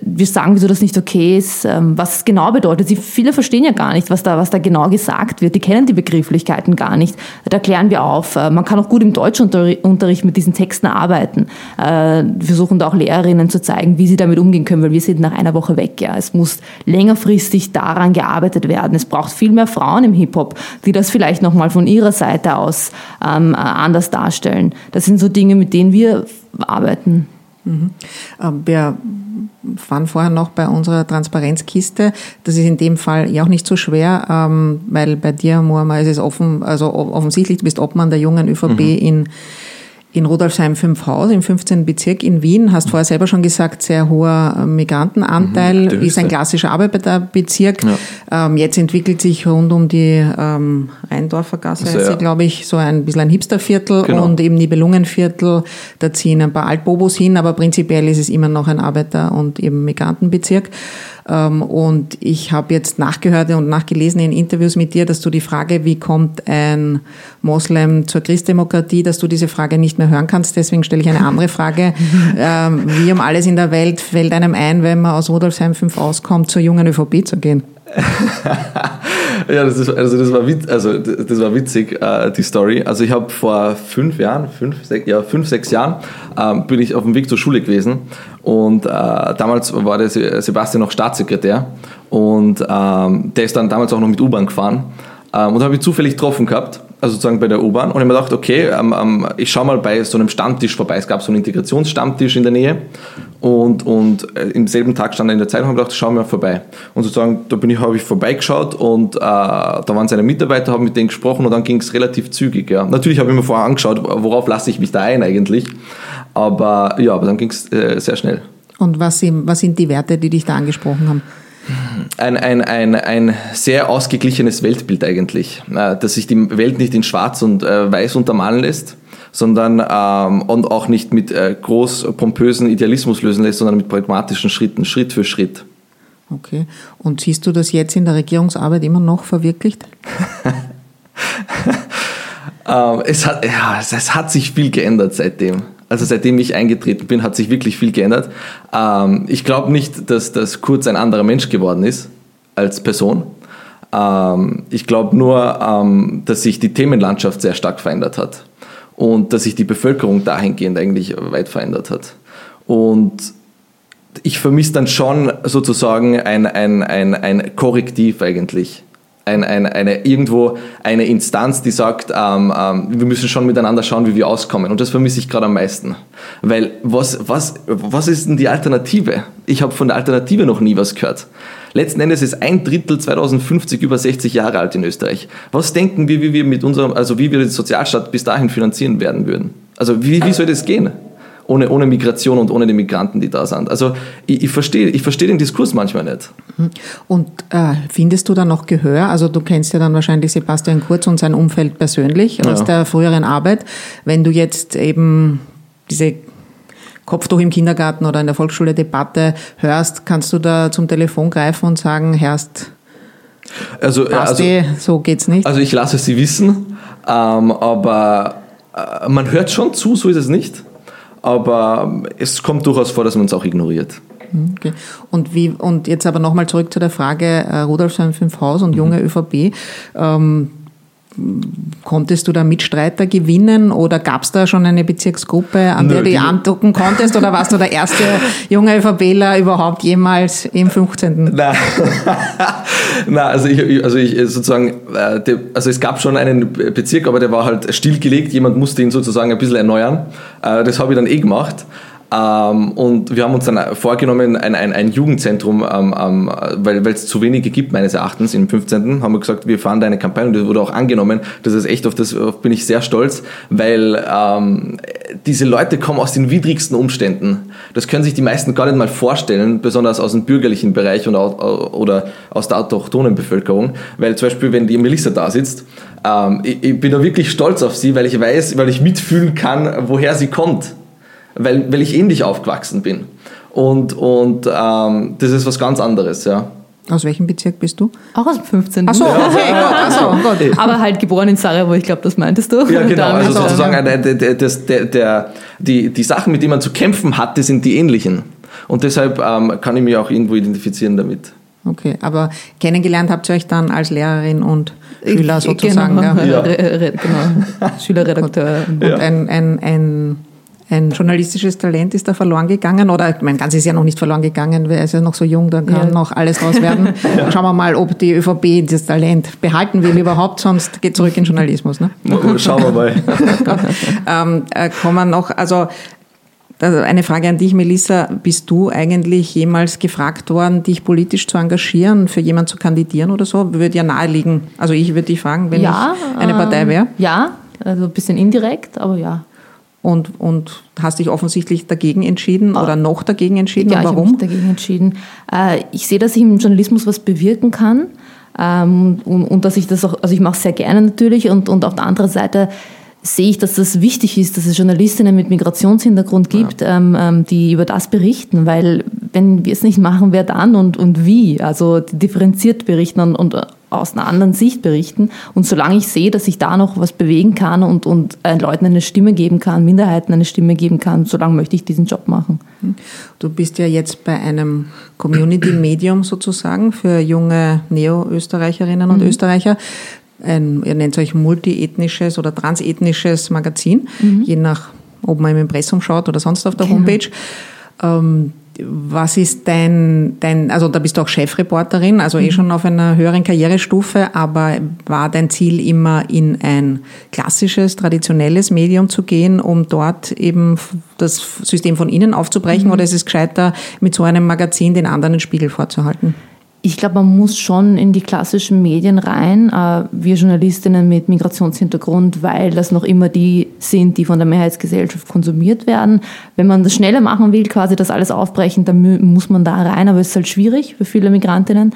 wir sagen, wieso das nicht okay ist, ähm, was es genau bedeutet. Sie, viele verstehen ja gar nicht, was da, was da genau gesagt wird. Die kennen die Begrifflichkeiten gar nicht. Da klären wir auf. Äh, man kann auch gut im Deutschunterricht mit diesen Texten arbeiten äh, versuchen da auch Lehrerinnen zu zeigen, wie sie damit umgehen können, weil wir sind nach einer Woche weg. Ja. Es muss längerfristig daran gearbeitet werden. Es braucht viel mehr Frauen im Hip-Hop, die das vielleicht nochmal von ihrer Seite aus ähm, anders darstellen. Das sind so Dinge, mit denen wir arbeiten.
Mhm. Ähm, wir waren vorher noch bei unserer Transparenzkiste. Das ist in dem Fall ja auch nicht so schwer, ähm, weil bei dir, Muammar, ist es offen, also offensichtlich, du bist Obmann der jungen ÖVP mhm. in in Rodolfsheim 5 Haus im 15. Bezirk in Wien. Hast vorher selber schon gesagt, sehr hoher äh, Migrantenanteil, mhm, ist ein klassischer Arbeiterbezirk. Ja. Ähm, jetzt entwickelt sich rund um die ähm, Rheindorfer Gasse, also, ja. glaube ich, so ein bisschen ein Hipsterviertel genau. und eben Nibelungenviertel. Da ziehen ein paar Altbobos hin, aber prinzipiell ist es immer noch ein Arbeiter- und eben Migrantenbezirk. Ähm, und ich habe jetzt nachgehört und nachgelesen in Interviews mit dir, dass du die Frage, wie kommt ein Moslem zur Christdemokratie, dass du diese Frage nicht mehr hören kannst. Deswegen stelle ich eine andere Frage. (laughs) Ähm, wie um alles in der Welt fällt einem ein, wenn man aus Rudolfsheim 5 auskommt, zur jungen ÖVP zu gehen?
Ja, das, ist, also das, war, witz, also das war witzig, äh, die Story. Also ich habe vor fünf Jahren, fünf, sech, ja, fünf, sechs Jahren, ähm, bin ich auf dem Weg zur Schule gewesen und äh, damals war der Sebastian noch Staatssekretär und ähm, der ist dann damals auch noch mit U-Bahn gefahren ähm, und habe ich zufällig getroffen gehabt also sozusagen bei der U-Bahn. Und ich habe mir gedacht, okay, ähm, ähm, ich schaue mal bei so einem Stammtisch vorbei. Es gab so einen Integrationsstammtisch in der Nähe. Und, und äh, im selben Tag stand er in der Zeitung und habe gedacht, schau mal vorbei. Und sozusagen, da bin ich, habe ich vorbeigeschaut und äh, da waren seine Mitarbeiter, habe mit denen gesprochen und dann ging es relativ zügig. Ja. Natürlich habe ich mir vorher angeschaut, worauf lasse ich mich da ein eigentlich. Aber ja, aber dann ging es äh, sehr schnell.
Und was, was sind die Werte, die dich da angesprochen haben?
ein, ein, ein, ein sehr ausgeglichenes Weltbild eigentlich, äh, dass sich die Welt nicht in schwarz und äh, weiß untermalen lässt, sondern ähm, und auch nicht mit äh, groß pompösen Idealismus lösen lässt, sondern mit pragmatischen Schritten, Schritt für Schritt.
Okay. Und siehst du das jetzt in der Regierungsarbeit immer noch verwirklicht? (laughs)
ähm, es, hat, ja, es hat sich viel geändert seitdem also seitdem ich eingetreten bin, hat sich wirklich viel geändert. Ähm, ich glaube nicht, dass das Kurz ein anderer Mensch geworden ist als Person. Ähm, ich glaube nur, ähm, dass sich die Themenlandschaft sehr stark verändert hat und dass sich die Bevölkerung dahingehend eigentlich weit verändert hat. Und ich vermisse dann schon sozusagen ein, ein, ein, ein Korrektiv eigentlich ein, ein, eine, irgendwo eine Instanz, die sagt, ähm, ähm, wir müssen schon miteinander schauen, wie wir auskommen. Und das vermisse ich gerade am meisten. Weil was, was, was ist denn die Alternative? Ich habe von der Alternative noch nie was gehört. Letzten Endes ist ein Drittel 2050 über 60 Jahre alt in Österreich. Was denken wir, wie wir mit unserem, also wie wir den Sozialstaat bis dahin finanzieren werden würden? Also wie, wie soll das gehen? ohne, ohne Migration und ohne die Migranten, die da sind. Also ich, ich verstehe ich versteh den Diskurs manchmal nicht.
Mhm. Und äh, findest du da noch Gehör? Also du kennst ja dann wahrscheinlich Sebastian Kurz und sein Umfeld persönlich aus ja. der früheren Arbeit. Wenn du jetzt eben diese Kopftuch im Kindergarten oder in der Volksschule Debatte hörst, kannst du da zum Telefon greifen und sagen, Herrst,
also,
also, so geht's nicht?
Also ich lasse sie wissen, ähm, aber äh, man hört schon zu, so ist es nicht. aber es kommt durchaus vor, dass man es auch ignoriert.
Okay. Und, wie, und jetzt aber nochmal zurück zu der Frage äh, Rudolfsheim 5 Haus und junge mhm. ÖVP. Ähm, Konntest du da Mitstreiter gewinnen oder gab es da schon eine Bezirksgruppe, an Nö, der du dich (laughs) andocken konntest oder warst du der erste junge ÖVPler überhaupt jemals im 15.?
Nein, Nein also, ich, also ich sozusagen, äh, also es gab schon einen Bezirk, aber der war halt stillgelegt, jemand musste ihn sozusagen ein bisschen erneuern. Äh, das habe ich dann eh gemacht. Ähm, und wir haben uns dann vorgenommen, ein, ein, ein Jugendzentrum, ähm, ähm, weil es zu wenige gibt, meines Erachtens, im 15. haben wir gesagt, wir fahren da eine Kampagne und das wurde auch angenommen. Das ist echt, auf das auf bin ich sehr stolz, weil ähm, diese Leute kommen aus den widrigsten Umständen. Das können sich die meisten gar nicht mal vorstellen, besonders aus dem bürgerlichen Bereich und oder aus der autochthonen Bevölkerung. Weil zum Beispiel, wenn die Melissa da sitzt, ähm, ich, ich bin da wirklich stolz auf sie, weil ich weiß, weil ich mitfühlen kann, woher sie kommt weil, weil ich ähnlich aufgewachsen bin. Und, und ähm, das ist was ganz anderes, ja.
Aus welchem Bezirk bist du?
Auch aus dem 15.
Ach so, okay, Gott, so, (laughs)
Gott. Aber halt geboren in Sarajevo, ich glaube, das meintest du.
Ja, genau. Also sozusagen der, der, der, der, die, die Sachen, mit denen man zu kämpfen hatte, sind die ähnlichen. Und deshalb ähm, kann ich mich auch irgendwo identifizieren damit.
Okay, aber kennengelernt habt ihr euch dann als Lehrerin und Schüler sozusagen.
Genau, ja. genau. (laughs) Schülerredakteur.
Und ja. ein, ein, ein ein journalistisches Talent ist da verloren gegangen oder mein ganz ist ja noch nicht verloren gegangen, weil er ist ja noch so jung, da kann ja. noch alles draus werden. (laughs) ja. Schauen wir mal, ob die ÖVP dieses Talent behalten will überhaupt, sonst geht zurück in Journalismus. Ne?
Schauen wir mal. (laughs)
ähm, äh, kommen noch, also eine Frage an dich, Melissa. Bist du eigentlich jemals gefragt worden, dich politisch zu engagieren, für jemanden zu kandidieren oder so? Würde ja naheliegen. Also ich würde dich fragen, wenn ja, ich eine Partei wäre. Ähm,
ja, also ein bisschen indirekt, aber ja
und, und hast dich offensichtlich dagegen entschieden oder noch dagegen entschieden.
Ja,
und warum?
Ich habe mich dagegen entschieden. Äh, ich sehe, dass ich im Journalismus was bewirken kann ähm, und, und dass ich das auch, also ich mache es sehr gerne natürlich und, und auf der anderen Seite sehe ich, dass das wichtig ist, dass es Journalistinnen mit Migrationshintergrund gibt, ja. ähm, ähm die über das berichten, weil wenn wir es nicht machen, wer dann und, und wie? Also differenziert berichten und, und aus einer anderen Sicht berichten. Und solange ich sehe, dass ich da noch was bewegen kann und, und äh, Leuten eine Stimme geben kann, Minderheiten eine Stimme geben kann, solange möchte ich diesen Job machen.
Du bist ja jetzt bei einem Community-Medium sozusagen für junge Neo-Österreicherinnen und mhm. Österreicher. Ein, ihr nennt es euch multiethnisches oder transethnisches Magazin, mhm. je nach, ob man im Impressum schaut oder sonst auf der genau. Homepage. Ähm, was ist dein, dein, also da bist du auch Chefreporterin, also eh mhm. schon auf einer höheren Karrierestufe, aber war dein Ziel immer in ein klassisches, traditionelles Medium zu gehen, um dort eben das System von innen aufzubrechen, mhm. oder ist es gescheiter, mit so einem Magazin den anderen Spiegel vorzuhalten?
Ich glaube, man muss schon in die klassischen Medien rein, äh, wir Journalistinnen mit Migrationshintergrund, weil das noch immer die sind, die von der Mehrheitsgesellschaft konsumiert werden. Wenn man das schneller machen will, quasi das alles aufbrechen, dann muss man da rein, aber es ist halt schwierig für viele Migrantinnen.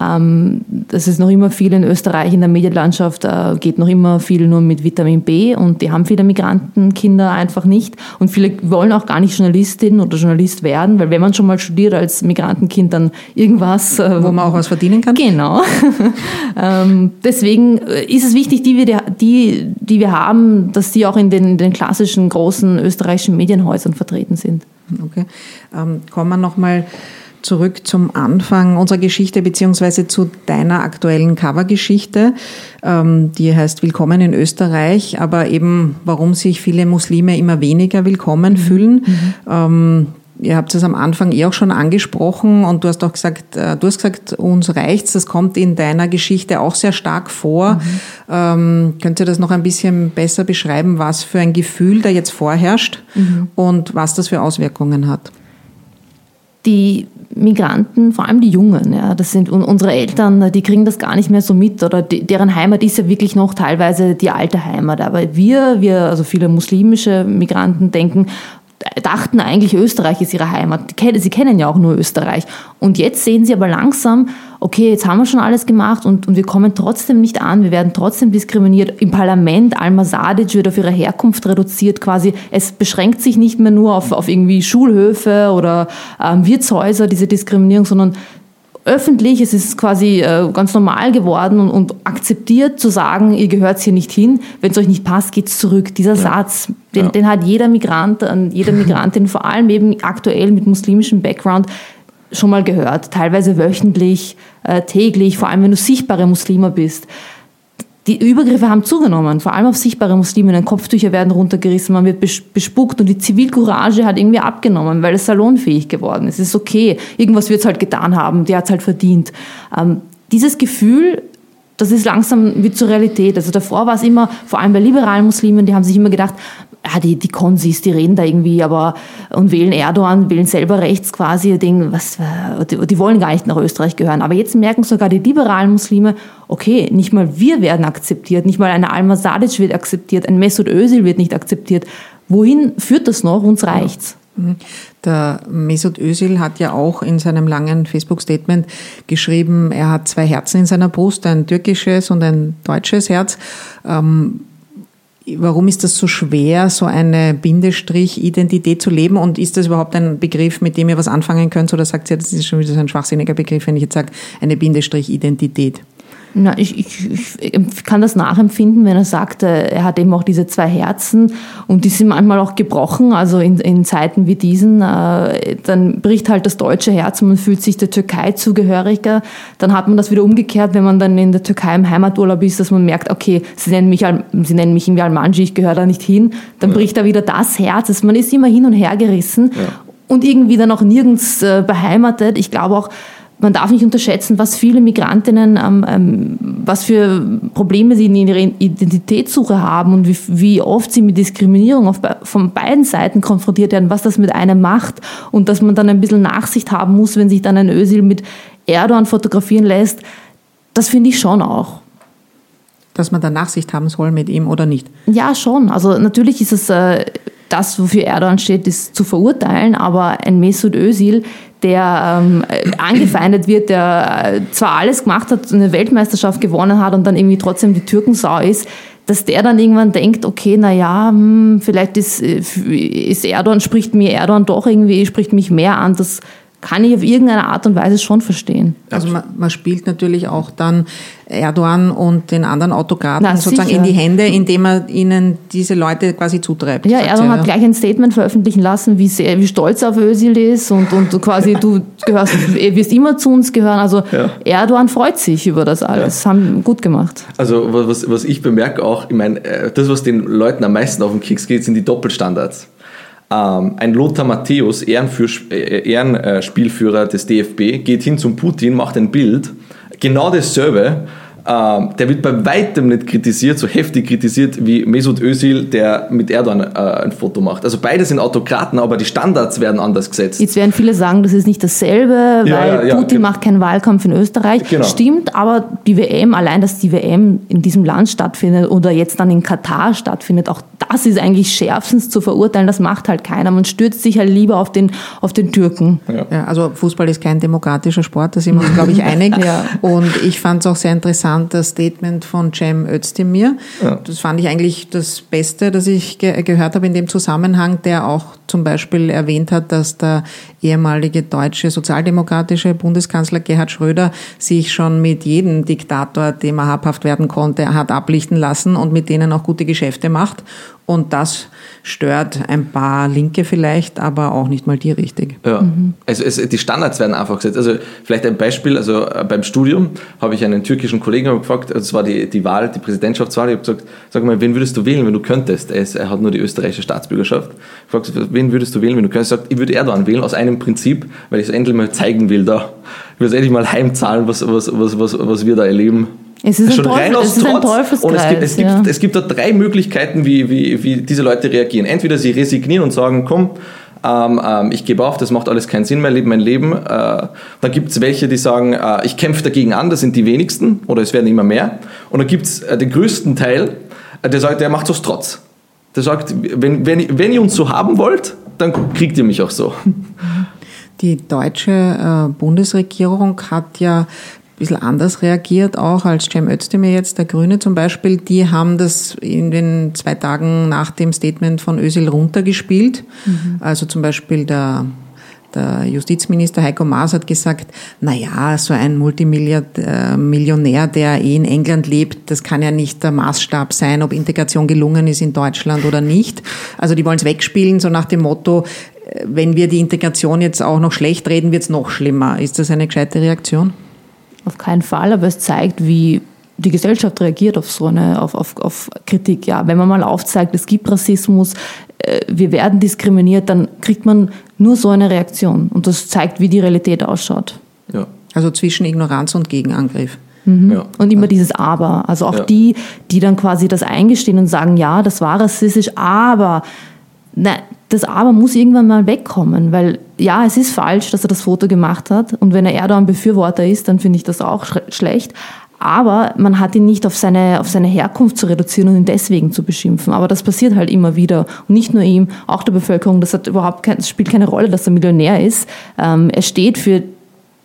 Ähm, das ist noch immer viel in Österreich in der Medienlandschaft, äh, geht noch immer viel nur mit Vitamin B und die haben viele Migrantenkinder einfach nicht. Und viele wollen auch gar nicht Journalistin oder Journalist werden, weil wenn man schon mal studiert als Migrantenkind, dann irgendwas.
Äh, Wo man auch was verdienen kann?
Genau. (laughs) ähm, deswegen äh, ist es wichtig, die wir, die, die wir haben, dass die auch in den, den klassischen großen österreichischen Medienhäusern vertreten sind.
Okay. Ähm, kommen wir nochmal zurück zum Anfang unserer Geschichte beziehungsweise zu deiner aktuellen Covergeschichte, ähm, die heißt Willkommen in Österreich, aber eben warum sich viele Muslime immer weniger willkommen fühlen. Mhm. Ähm, ihr habt es am Anfang eh auch schon angesprochen und du hast auch gesagt, äh, du hast gesagt, uns reicht's. Das kommt in deiner Geschichte auch sehr stark vor. Mhm. Ähm, könnt ihr das noch ein bisschen besser beschreiben, was für ein Gefühl da jetzt vorherrscht mhm. und was das für Auswirkungen hat?
Die Migranten, vor allem die Jungen, ja, das sind unsere Eltern, die kriegen das gar nicht mehr so mit oder die, deren Heimat ist ja wirklich noch teilweise die alte Heimat. Aber wir, wir, also viele muslimische Migranten denken, dachten eigentlich, Österreich ist ihre Heimat. Sie kennen ja auch nur Österreich. Und jetzt sehen sie aber langsam, okay, jetzt haben wir schon alles gemacht und, und wir kommen trotzdem nicht an, wir werden trotzdem diskriminiert. Im Parlament, Alma Sadic wird auf ihre Herkunft reduziert quasi. Es beschränkt sich nicht mehr nur auf, auf irgendwie Schulhöfe oder ähm, Wirtshäuser, diese Diskriminierung, sondern öffentlich, es ist quasi äh, ganz normal geworden und, und, akzeptiert zu sagen, ihr gehört hier nicht hin, wenn es euch nicht passt, geht's zurück. Dieser ja. Satz, den, ja. den, hat jeder Migrant und jede (laughs) Migrantin, vor allem eben aktuell mit muslimischem Background, schon mal gehört, teilweise wöchentlich, äh, täglich, vor allem wenn du sichtbare Muslime bist. Die Übergriffe haben zugenommen, vor allem auf sichtbare Musliminnen. Kopftücher werden runtergerissen, man wird bespuckt und die Zivilcourage hat irgendwie abgenommen, weil es salonfähig geworden ist. Es ist okay, irgendwas wird es halt getan haben, die hat es halt verdient. Ähm, dieses Gefühl, das ist langsam wie zur Realität. Also davor war es immer, vor allem bei liberalen Muslimen, die haben sich immer gedacht, ja, die, die Konsis, die reden da irgendwie, aber und wählen Erdogan, wählen selber rechts quasi, Ding, was, die, die wollen gar nicht nach Österreich gehören. Aber jetzt merken sogar die liberalen Muslime, okay, nicht mal wir werden akzeptiert, nicht mal eine Alma Sadic wird akzeptiert, ein Mesut Özil wird nicht akzeptiert. Wohin führt das noch? Uns reicht's.
Mhm. Der Mesut Özil hat ja auch in seinem langen Facebook-Statement geschrieben, er hat zwei Herzen in seiner Brust, ein türkisches und ein deutsches Herz. Ähm, Warum ist das so schwer, so eine Bindestrich-Identität zu leben? Und ist das überhaupt ein Begriff, mit dem ihr was anfangen könnt? Oder sagt ihr, das ist schon wieder so ein schwachsinniger Begriff, wenn ich jetzt sage, eine Bindestrich-Identität?
Na, ich, ich, ich kann das nachempfinden, wenn er sagt, äh, er hat eben auch diese zwei Herzen und die sind manchmal auch gebrochen. Also in, in Zeiten wie diesen, äh, dann bricht halt das deutsche Herz und man fühlt sich der Türkei zugehöriger. Dann hat man das wieder umgekehrt, wenn man dann in der Türkei im Heimaturlaub ist, dass man merkt, okay, sie nennen mich, sie nennen mich irgendwie Almanji, ich gehöre da nicht hin. Dann ja. bricht da wieder das Herz. Also man ist immer hin und her gerissen ja. und irgendwie dann auch nirgends äh, beheimatet. Ich glaube auch, man darf nicht unterschätzen, was viele Migrantinnen, ähm, ähm, was für Probleme sie in ihrer Identitätssuche haben und wie, wie oft sie mit Diskriminierung auf, von beiden Seiten konfrontiert werden, was das mit einem macht und dass man dann ein bisschen Nachsicht haben muss, wenn sich dann ein Ösil mit Erdogan fotografieren lässt. Das finde ich schon auch.
Dass man da Nachsicht haben soll mit ihm oder nicht?
Ja, schon. Also natürlich ist es äh, das, wofür Erdogan steht, ist zu verurteilen, aber ein Mesut Özil, der ähm, angefeindet wird, der äh, zwar alles gemacht hat, eine Weltmeisterschaft gewonnen hat und dann irgendwie trotzdem die Türkensau ist, dass der dann irgendwann denkt, okay, na ja, hm, vielleicht ist, äh, ist Erdogan, spricht mir Erdogan doch irgendwie, spricht mich mehr an, das kann ich auf irgendeine Art und Weise schon verstehen.
Also man, man spielt natürlich auch dann Erdogan und den anderen Autokraten Na, sozusagen sicher. in die Hände, indem er ihnen diese Leute quasi zutreibt.
Ja, Erdogan hat gleich ein Statement veröffentlichen lassen, wie, sehr, wie stolz er auf Özil ist und, und quasi du gehörst, wirst immer zu uns gehören. Also ja. Erdogan freut sich über das alles. Ja. Haben gut gemacht.
Also was, was ich bemerke auch, ich meine, äh, das, was den Leuten am meisten auf den Keks geht, sind die Doppelstandards. Ähm, ein Lothar Matthäus, äh, Ehrenspielführer des DFB, geht hin zum Putin, macht ein Bild, genau dasselbe ähm, der wird bei weitem nicht kritisiert, so heftig kritisiert wie Mesut Özil, der mit Erdogan äh, ein Foto macht. Also beide sind Autokraten, aber die Standards werden anders gesetzt.
Jetzt werden viele sagen, das ist nicht dasselbe, ja, weil ja, ja, Putin macht keinen Wahlkampf in Österreich. Genau. Stimmt, aber die WM, allein dass die WM in diesem Land stattfindet oder jetzt dann in Katar stattfindet, auch das ist eigentlich schärfstens zu verurteilen. Das macht halt keiner. Man stürzt sich halt lieber auf den, auf den Türken.
Ja. also Fußball ist kein demokratischer Sport, da sind wir uns, glaube ich, einig. (laughs) Und ich fand es auch sehr interessant, interessant, das Statement von Cem Özdemir. Ja. Das fand ich eigentlich das Beste, das ich ge gehört habe in dem Zusammenhang, der auch zum Beispiel erwähnt hat, dass der ehemalige deutsche sozialdemokratische Bundeskanzler Gerhard Schröder sich schon mit jedem Diktator, dem er habhaft werden konnte, hat ablichten lassen und mit denen auch gute Geschäfte macht. Und das stört ein paar Linke vielleicht, aber auch nicht mal die richtig.
Ja. Mhm. Also es, die Standards werden einfach gesetzt. Also vielleicht ein Beispiel, also äh, beim Studium habe ich einen türkischen Kollegen gefragt, also es war die, die Wahl, die Präsidentschaftswahl, ich habe gesagt, sag mal, wen würdest du wählen, wenn du könntest? Er, ist, er hat nur die österreichische Staatsbürgerschaft. Ich habe gefragt, wen würdest du wählen, wenn du könntest? Er sagt, ich würde Erdogan wählen, aus einem Prinzip, weil ich es endlich mal zeigen will da. Ich will es endlich mal heimzahlen, was, was, was, was, was wir da erleben.
Es ist, schon ein, Teufel, es ist ein Teufelskreis.
Und es gibt, es, gibt, ja. es gibt da drei Möglichkeiten, wie, wie, wie diese Leute reagieren. Entweder sie resignieren und sagen, komm, ähm, ähm, ich gebe auf, das macht alles keinen Sinn mehr, lebe mein Leben. Äh, dann gibt es welche, die sagen, äh, ich kämpfe dagegen an, das sind die wenigsten oder es werden immer mehr. Und dann gibt es äh, den größten Teil, äh, der sagt, der macht es trotz. Der sagt, wenn, wenn, wenn ihr uns so haben wollt, dann kriegt ihr mich auch so.
Die deutsche äh, Bundesregierung hat ja bisschen anders reagiert, auch als Cem Özdemir jetzt, der Grüne zum Beispiel, die haben das in den zwei Tagen nach dem Statement von Özil runtergespielt. Mhm. Also zum Beispiel der der Justizminister Heiko Maas hat gesagt, na ja, so ein Multimillionär, der eh in England lebt, das kann ja nicht der Maßstab sein, ob Integration gelungen ist in Deutschland oder nicht. Also die wollen es wegspielen, so nach dem Motto, äh, wenn wir die Integration jetzt auch noch schlecht reden, wird es noch schlimmer. Ist das eine gescheite Reaktion?
Auf keinen Fall, aber es zeigt, wie die Gesellschaft reagiert auf so eine, auf, auf, auf Kritik. Ja, wenn man mal aufzeigt, es gibt Rassismus, äh, wir werden diskriminiert, dann kriegt man nur so eine Reaktion. Und das zeigt, wie die Realität ausschaut.
Ja. Also zwischen Ignoranz und Gegenangriff.
Mhm. Ja. Und immer dieses Aber. Also auch ja. die, die dann quasi das eingestehen und sagen, ja, das war rassistisch, aber na, das Aber muss irgendwann mal wegkommen, weil ja, es ist falsch, dass er das Foto gemacht hat. Und wenn er Erdogan-Befürworter ist, dann finde ich das auch schlecht. Aber man hat ihn nicht auf seine, auf seine Herkunft zu reduzieren und ihn deswegen zu beschimpfen. Aber das passiert halt immer wieder. Und nicht nur ihm, auch der Bevölkerung. Das hat überhaupt kein, spielt keine Rolle, dass er Millionär ist. Ähm, er steht für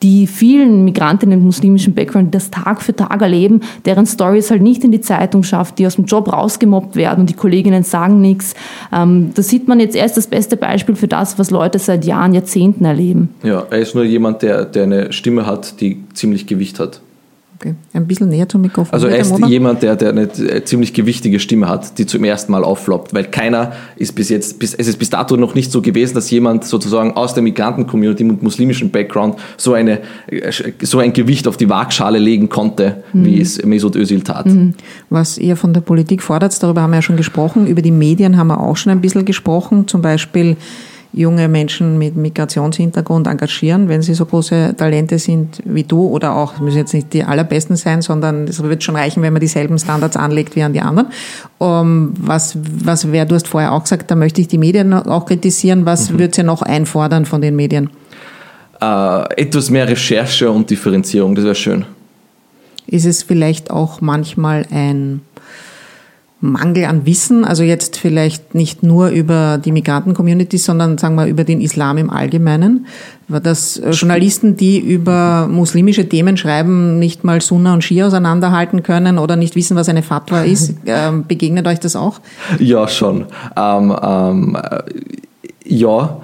die vielen Migrantinnen mit muslimischem Background, das Tag für Tag erleben, deren Stories halt nicht in die Zeitung schafft, die aus dem Job rausgemobbt werden und die Kolleginnen sagen nichts. Ähm, da sieht man jetzt erst das beste Beispiel für das, was Leute seit Jahren, Jahrzehnten erleben.
Ja, er ist nur jemand, der, der eine Stimme hat, die ziemlich Gewicht hat.
Okay. Ein bisschen näher zum Mikrofon.
Also er ist jemand, der, der eine ziemlich gewichtige Stimme hat, die zum ersten Mal auffloppt, weil keiner ist bis jetzt, bis, es ist bis dato noch nicht so gewesen, dass jemand sozusagen aus der Migranten-Community mit muslimischem Background so, eine, so ein Gewicht auf die Waagschale legen konnte, mhm. wie es Mesut Özil tat. Mhm.
Was ihr von der Politik fordert, darüber haben wir ja schon gesprochen, über die Medien haben wir auch schon ein bisschen gesprochen, zum Beispiel junge Menschen mit Migrationshintergrund engagieren, wenn sie so große Talente sind wie du oder auch, müssen jetzt nicht die allerbesten sein, sondern es wird schon reichen, wenn man dieselben Standards anlegt wie an die anderen. Um, was, was wäre, du hast vorher auch gesagt, da möchte ich die Medien auch kritisieren. Was mhm. würdet ihr noch einfordern von den Medien?
Äh, etwas mehr Recherche und Differenzierung, das wäre schön.
Ist es vielleicht auch manchmal ein Mangel an Wissen, also jetzt vielleicht nicht nur über die Migranten-Community, sondern sagen wir über den Islam im Allgemeinen, dass äh, Journalisten, die über muslimische Themen schreiben, nicht mal Sunna und Shia auseinanderhalten können oder nicht wissen, was eine Fatwa ist. (laughs) Ähm, begegnet euch das auch?
Ja, schon. Ähm, ähm, ja.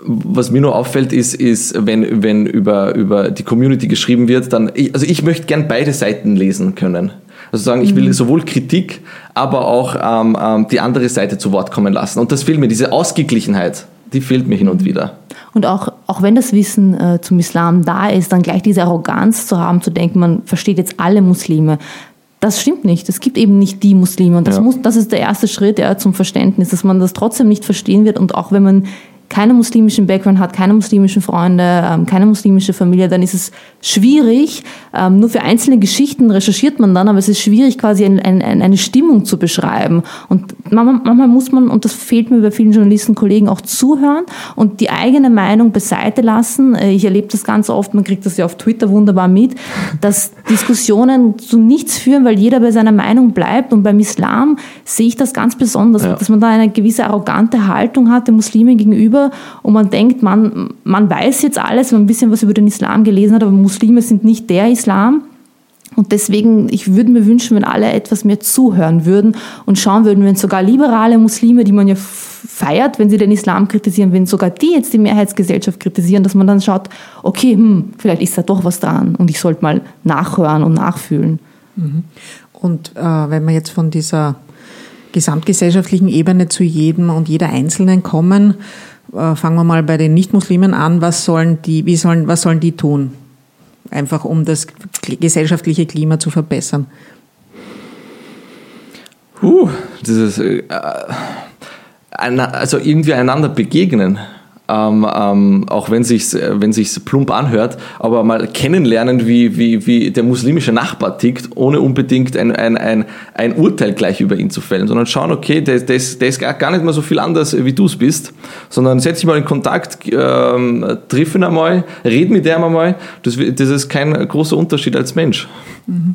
Was mir nur auffällt, ist, ist wenn, wenn über, über die Community geschrieben wird, dann, also ich möchte gern beide Seiten lesen können. Also sagen, ich will mhm. sowohl Kritik, aber auch ähm, ähm, die andere Seite zu Wort kommen lassen. Und das fehlt mir, diese Ausgeglichenheit, die fehlt mir hin und wieder.
Und auch, auch wenn das Wissen äh, zum Islam da ist, dann gleich diese Arroganz zu haben, zu denken, man versteht jetzt alle Muslime. Das stimmt nicht. Es gibt eben nicht die Muslime. Und das, ja. muss, das ist der erste Schritt ja, zum Verständnis, dass man das trotzdem nicht verstehen wird. Und auch wenn man keinen muslimischen Background hat, keine muslimischen Freunde, ähm, keine muslimische Familie, dann ist es schwierig. Ähm, nur für einzelne Geschichten recherchiert man dann, aber es ist schwierig, quasi ein, ein, eine Stimmung zu beschreiben. Und manchmal, manchmal muss man, und das fehlt mir bei vielen Journalisten, Kollegen, auch zuhören und die eigene Meinung beiseite lassen. Äh, ich erlebe das ganz oft, man kriegt das ja auf Twitter wunderbar mit, dass Diskussionen zu nichts führen, weil jeder bei seiner Meinung bleibt. Und beim Islam sehe ich das ganz besonders, ja. dass man da eine gewisse arrogante Haltung hat den Muslimen gegenüber und man denkt, man, man weiß jetzt alles, wenn man ein bisschen was über den Islam gelesen hat, aber Muslime sind nicht der Islam. Und deswegen, ich würde mir wünschen, wenn alle etwas mehr zuhören würden und schauen würden, wenn sogar liberale Muslime, die man ja feiert, wenn sie den Islam kritisieren, wenn sogar die jetzt die Mehrheitsgesellschaft kritisieren, dass man dann schaut, okay, hm, vielleicht ist da doch was dran und ich sollte mal nachhören und nachfühlen.
Mhm. Und äh, wenn man jetzt von dieser gesamtgesellschaftlichen Ebene zu jedem und jeder Einzelnen kommen, äh, fangen wir mal bei den Nichtmuslimen an. Was sollen die, wie sollen, was sollen die tun? Einfach um das gesellschaftliche Klima zu verbessern.
Huh, dieses, äh, also irgendwie einander begegnen ähm, ähm, auch wenn sich's, wenn sich's plump anhört, aber mal kennenlernen, wie, wie, wie der muslimische Nachbar tickt, ohne unbedingt ein, ein, ein, ein Urteil gleich über ihn zu fällen, sondern schauen, okay, der, der, ist, der ist gar nicht mal so viel anders, wie du es bist, sondern setz dich mal in Kontakt, ähm, triff ihn einmal, red mit dem einmal, das, das ist kein großer Unterschied als Mensch.
Mhm.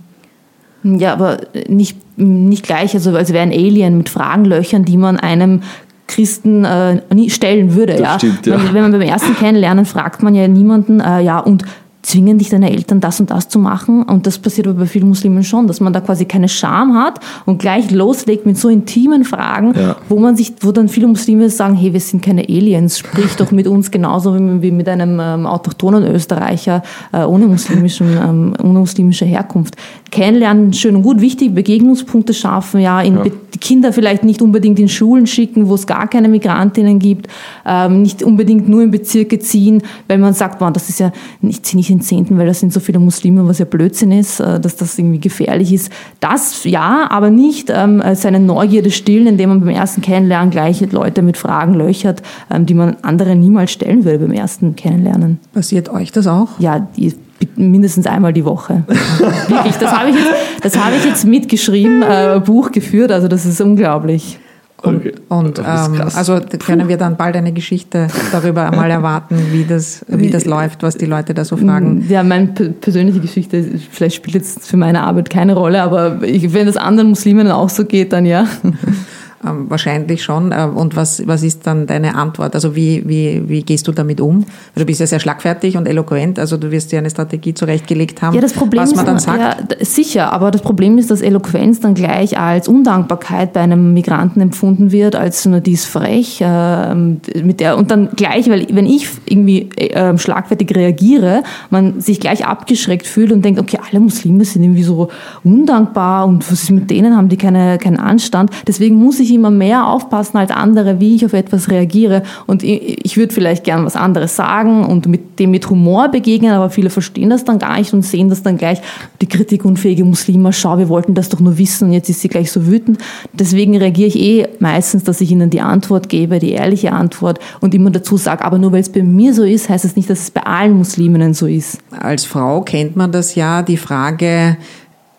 Ja, aber nicht, nicht gleich, also als wäre ein Alien mit Fragenlöchern, die man einem Christen äh, nie stellen würde. ja? Stimmt, ja. Wenn, wenn, man beim ersten Kennenlernen fragt man ja niemanden, äh, ja, und zwingen dich deine Eltern das und das zu machen. Und das passiert aber bei vielen Muslimen schon, dass man da quasi keine Scham hat und gleich loslegt mit so intimen Fragen, ja. wo man sich, wo dann viele Muslime sagen, hey, wir sind keine Aliens, sprich doch mit uns genauso wie mit einem ähm, autochthonen Österreicher äh, ohne, muslimischen, ähm, ohne muslimische Herkunft. Kennenlernen, schön und gut, wichtig, Begegnungspunkte schaffen, ja, in ja. die Kinder vielleicht nicht unbedingt in Schulen schicken, wo es gar keine Migrantinnen gibt, ähm, nicht unbedingt nur in Bezirke ziehen, weil man sagt, wow, das ist ja, ich ziehe nicht den Zehnten, weil da sind so viele Muslime, was ja Blödsinn ist, äh, dass das irgendwie gefährlich ist. Das ja, aber nicht ähm, seine Neugierde stillen, indem man beim ersten Kennenlernen gleich Leute mit Fragen löchert, ähm, die man anderen niemals stellen würde beim ersten Kennenlernen.
Passiert euch das auch?
Ja, die, mindestens einmal die Woche. (laughs) Wirklich, das habe ich, jetzt, hab ich jetzt mitgeschrieben, äh, Buch geführt, also das ist unglaublich.
Und, okay. und ähm, also können wir dann bald eine Geschichte darüber einmal erwarten, wie das, wie das läuft, was die Leute da so fragen.
Ja, meine persönliche Geschichte, vielleicht spielt jetzt für meine Arbeit keine Rolle, aber ich, wenn das anderen Muslimen auch so geht, dann ja. (laughs)
Ähm, wahrscheinlich schon. Äh, und was, was ist dann deine Antwort? Also wie, wie, wie gehst du damit um? Du bist ja sehr schlagfertig und eloquent, also du wirst dir eine Strategie zurechtgelegt haben,
ja, das Problem was man ist, dann sagt. Ja, sicher, aber das Problem ist, dass Eloquenz dann gleich als Undankbarkeit bei einem Migranten empfunden wird, als nur die ist frech, äh, mit der, und dann gleich, weil wenn ich irgendwie äh, schlagfertig reagiere, man sich gleich abgeschreckt fühlt und denkt, okay, alle Muslime sind irgendwie so undankbar und was ist mit denen, haben die keine, keinen Anstand. Deswegen muss ich immer mehr aufpassen als andere, wie ich auf etwas reagiere. Und ich, würde vielleicht gern was anderes sagen und mit dem mit Humor begegnen, aber viele verstehen das dann gar nicht und sehen das dann gleich. Die kritikunfähige Muslime, schau, wir wollten das doch nur wissen und jetzt ist sie gleich so wütend. Deswegen reagiere ich eh meistens, dass ich ihnen die Antwort gebe, die ehrliche Antwort und immer dazu sage, aber nur weil es bei mir so ist, heißt es das nicht, dass es bei allen Musliminnen so ist.
Als Frau kennt man das ja, die Frage,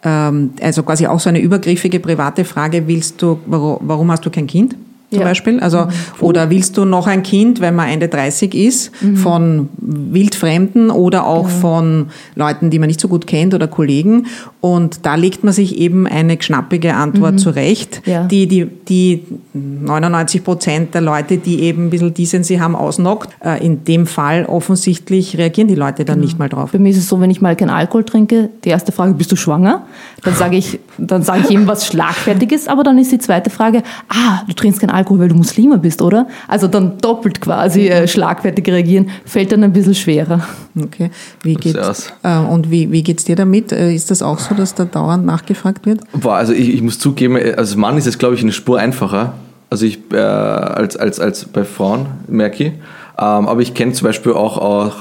also quasi auch so eine übergriffige private Frage, willst du, warum hast du kein Kind? Zum ja. Beispiel. Also, mhm. oder willst du noch ein Kind, wenn man Ende 30 ist, mhm. von Wildfremden oder auch ja. von Leuten, die man nicht so gut kennt oder Kollegen? Und da legt man sich eben eine schnappige Antwort mhm. zurecht, ja. die, die, die 99 Prozent der Leute, die eben ein bisschen Decency haben, ausnockt. Äh, in dem Fall offensichtlich reagieren die Leute dann genau. nicht mal drauf.
Bei mir ist es so, wenn ich mal keinen Alkohol trinke, die erste Frage, bist du schwanger? Dann sage ich, dann sage ich ihm was (laughs) Schlagfertiges, aber dann ist die zweite Frage, ah, du trinkst keinen Alkohol Alkohol, weil du Muslime bist, oder? Also dann doppelt quasi äh, schlagfertig reagieren, fällt dann ein bisschen schwerer.
Okay. Wie geht's, äh, und wie, wie geht's dir damit? Äh, ist das auch so, dass da dauernd nachgefragt wird?
Boah, also ich, ich muss zugeben, äh, als Mann ist es, glaube ich, eine Spur einfacher. Also ich äh, als, als, als bei Frauen, merke ich. Ähm, aber ich kenne zum Beispiel auch, auch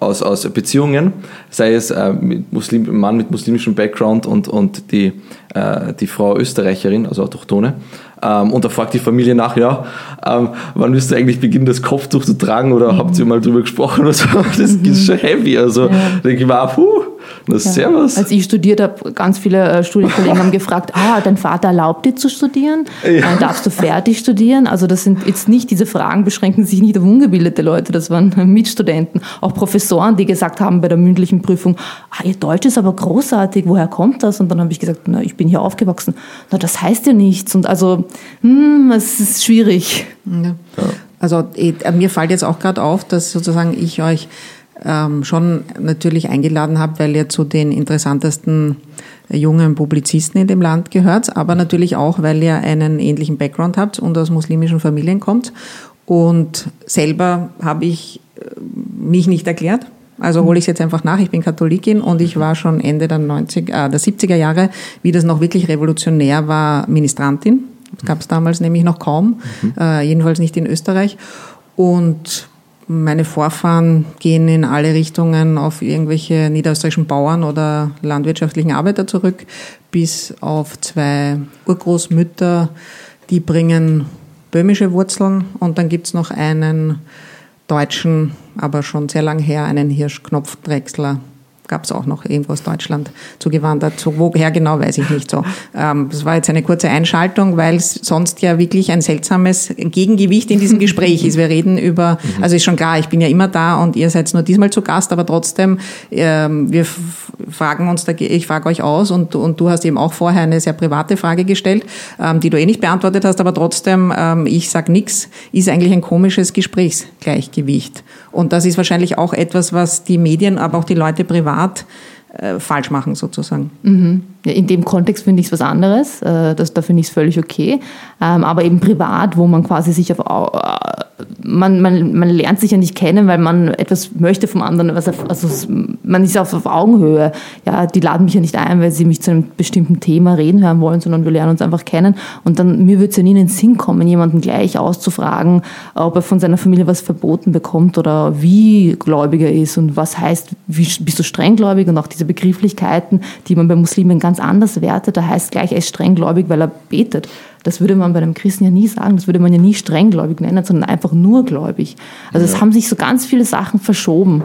aus, aus Beziehungen, sei es äh, mit Muslim, Mann mit muslimischem Background und, und die, äh, die Frau Österreicherin, also Autochtone. Ähm, und da fragt die Familie nach, ja, ähm, wann wirst du eigentlich beginnen, das Kopftuch zu tragen oder mhm. habt ihr mal drüber gesprochen oder (laughs) so? Das mhm. ist schon heavy. Also ja. denke ich mir, puh, ja. Servus.
Als ich studiert habe, ganz viele äh, Studienkollegen haben gefragt, (laughs) ah, dein Vater erlaubt dir zu studieren? Ja. Äh, darfst du fertig studieren? Also das sind jetzt nicht, diese Fragen beschränken sich nicht auf ungebildete Leute, das waren (laughs) Mitstudenten, auch Professoren, die gesagt haben bei der mündlichen Prüfung, ah, ihr Deutsch ist aber großartig, woher kommt das? Und dann habe ich gesagt, na, ich bin hier aufgewachsen. Na, das heißt ja nichts. Und also, hm, es ist schwierig. Ja.
Also eh, mir fällt jetzt auch gerade auf, dass sozusagen ich euch ähm, schon natürlich eingeladen habe, weil ihr zu den interessantesten jungen Publizisten in dem Land gehört, aber natürlich auch, weil ihr einen ähnlichen Background habt und aus muslimischen Familien kommt. Und selber habe ich äh, mich nicht erklärt. Also hole ich es jetzt einfach nach. Ich bin Katholikin und ich war schon Ende der 90, äh, der 70er Jahre, wie das noch wirklich revolutionär war, Ministrantin. Das gab es damals nämlich noch kaum, mhm. äh, jedenfalls nicht in Österreich. Und meine Vorfahren gehen in alle Richtungen auf irgendwelche niederösterreichischen Bauern oder landwirtschaftlichen Arbeiter zurück, bis auf zwei Urgroßmütter, die bringen böhmische Wurzeln. Und dann gibt's noch einen deutschen, aber schon sehr lang her, einen Hirschknopfdrechsler gab es auch noch irgendwo aus Deutschland zugewandert. So, woher genau, weiß ich nicht so. Ähm, das war jetzt eine kurze Einschaltung, weil es sonst ja wirklich ein seltsames Gegengewicht in diesem Gespräch ist. Wir reden über, also ist schon klar, ich bin ja immer da und ihr seid nur diesmal zu Gast, aber trotzdem, ähm, wir fragen uns, da, ich frage euch aus und, und du hast eben auch vorher eine sehr private Frage gestellt, ähm, die du eh nicht beantwortet hast, aber trotzdem, ähm, ich sag nix, ist eigentlich ein komisches Gesprächsgleichgewicht. Und das ist wahrscheinlich auch etwas, was die Medien, aber auch die Leute privat äh, falsch machen sozusagen.
Mhm. In dem Kontext finde ich es was anderes. Äh, das, da finde ich es völlig okay. Ähm, aber eben privat, wo man quasi sich auf. Äh, man, man, man lernt sich ja nicht kennen, weil man etwas möchte vom anderen. Also man ist auf, auf Augenhöhe. Ja, die laden mich ja nicht ein, weil sie mich zu einem bestimmten Thema reden hören wollen, sondern wir lernen uns einfach kennen. Und dann, mir würde es ja nie in den Sinn kommen, jemanden gleich auszufragen, ob er von seiner Familie was verboten bekommt oder wie gläubig er ist und was heißt, wie, bist du strenggläubig und auch diese Begrifflichkeiten, die man bei Muslimen ganz anders wertet. Da heißt gleich, er ist strenggläubig, weil er betet. Das würde man bei einem Christen ja nie sagen. Das würde man ja nie strenggläubig nennen, sondern einfach nur gläubig. Also es haben sich so ganz viele Sachen verschoben.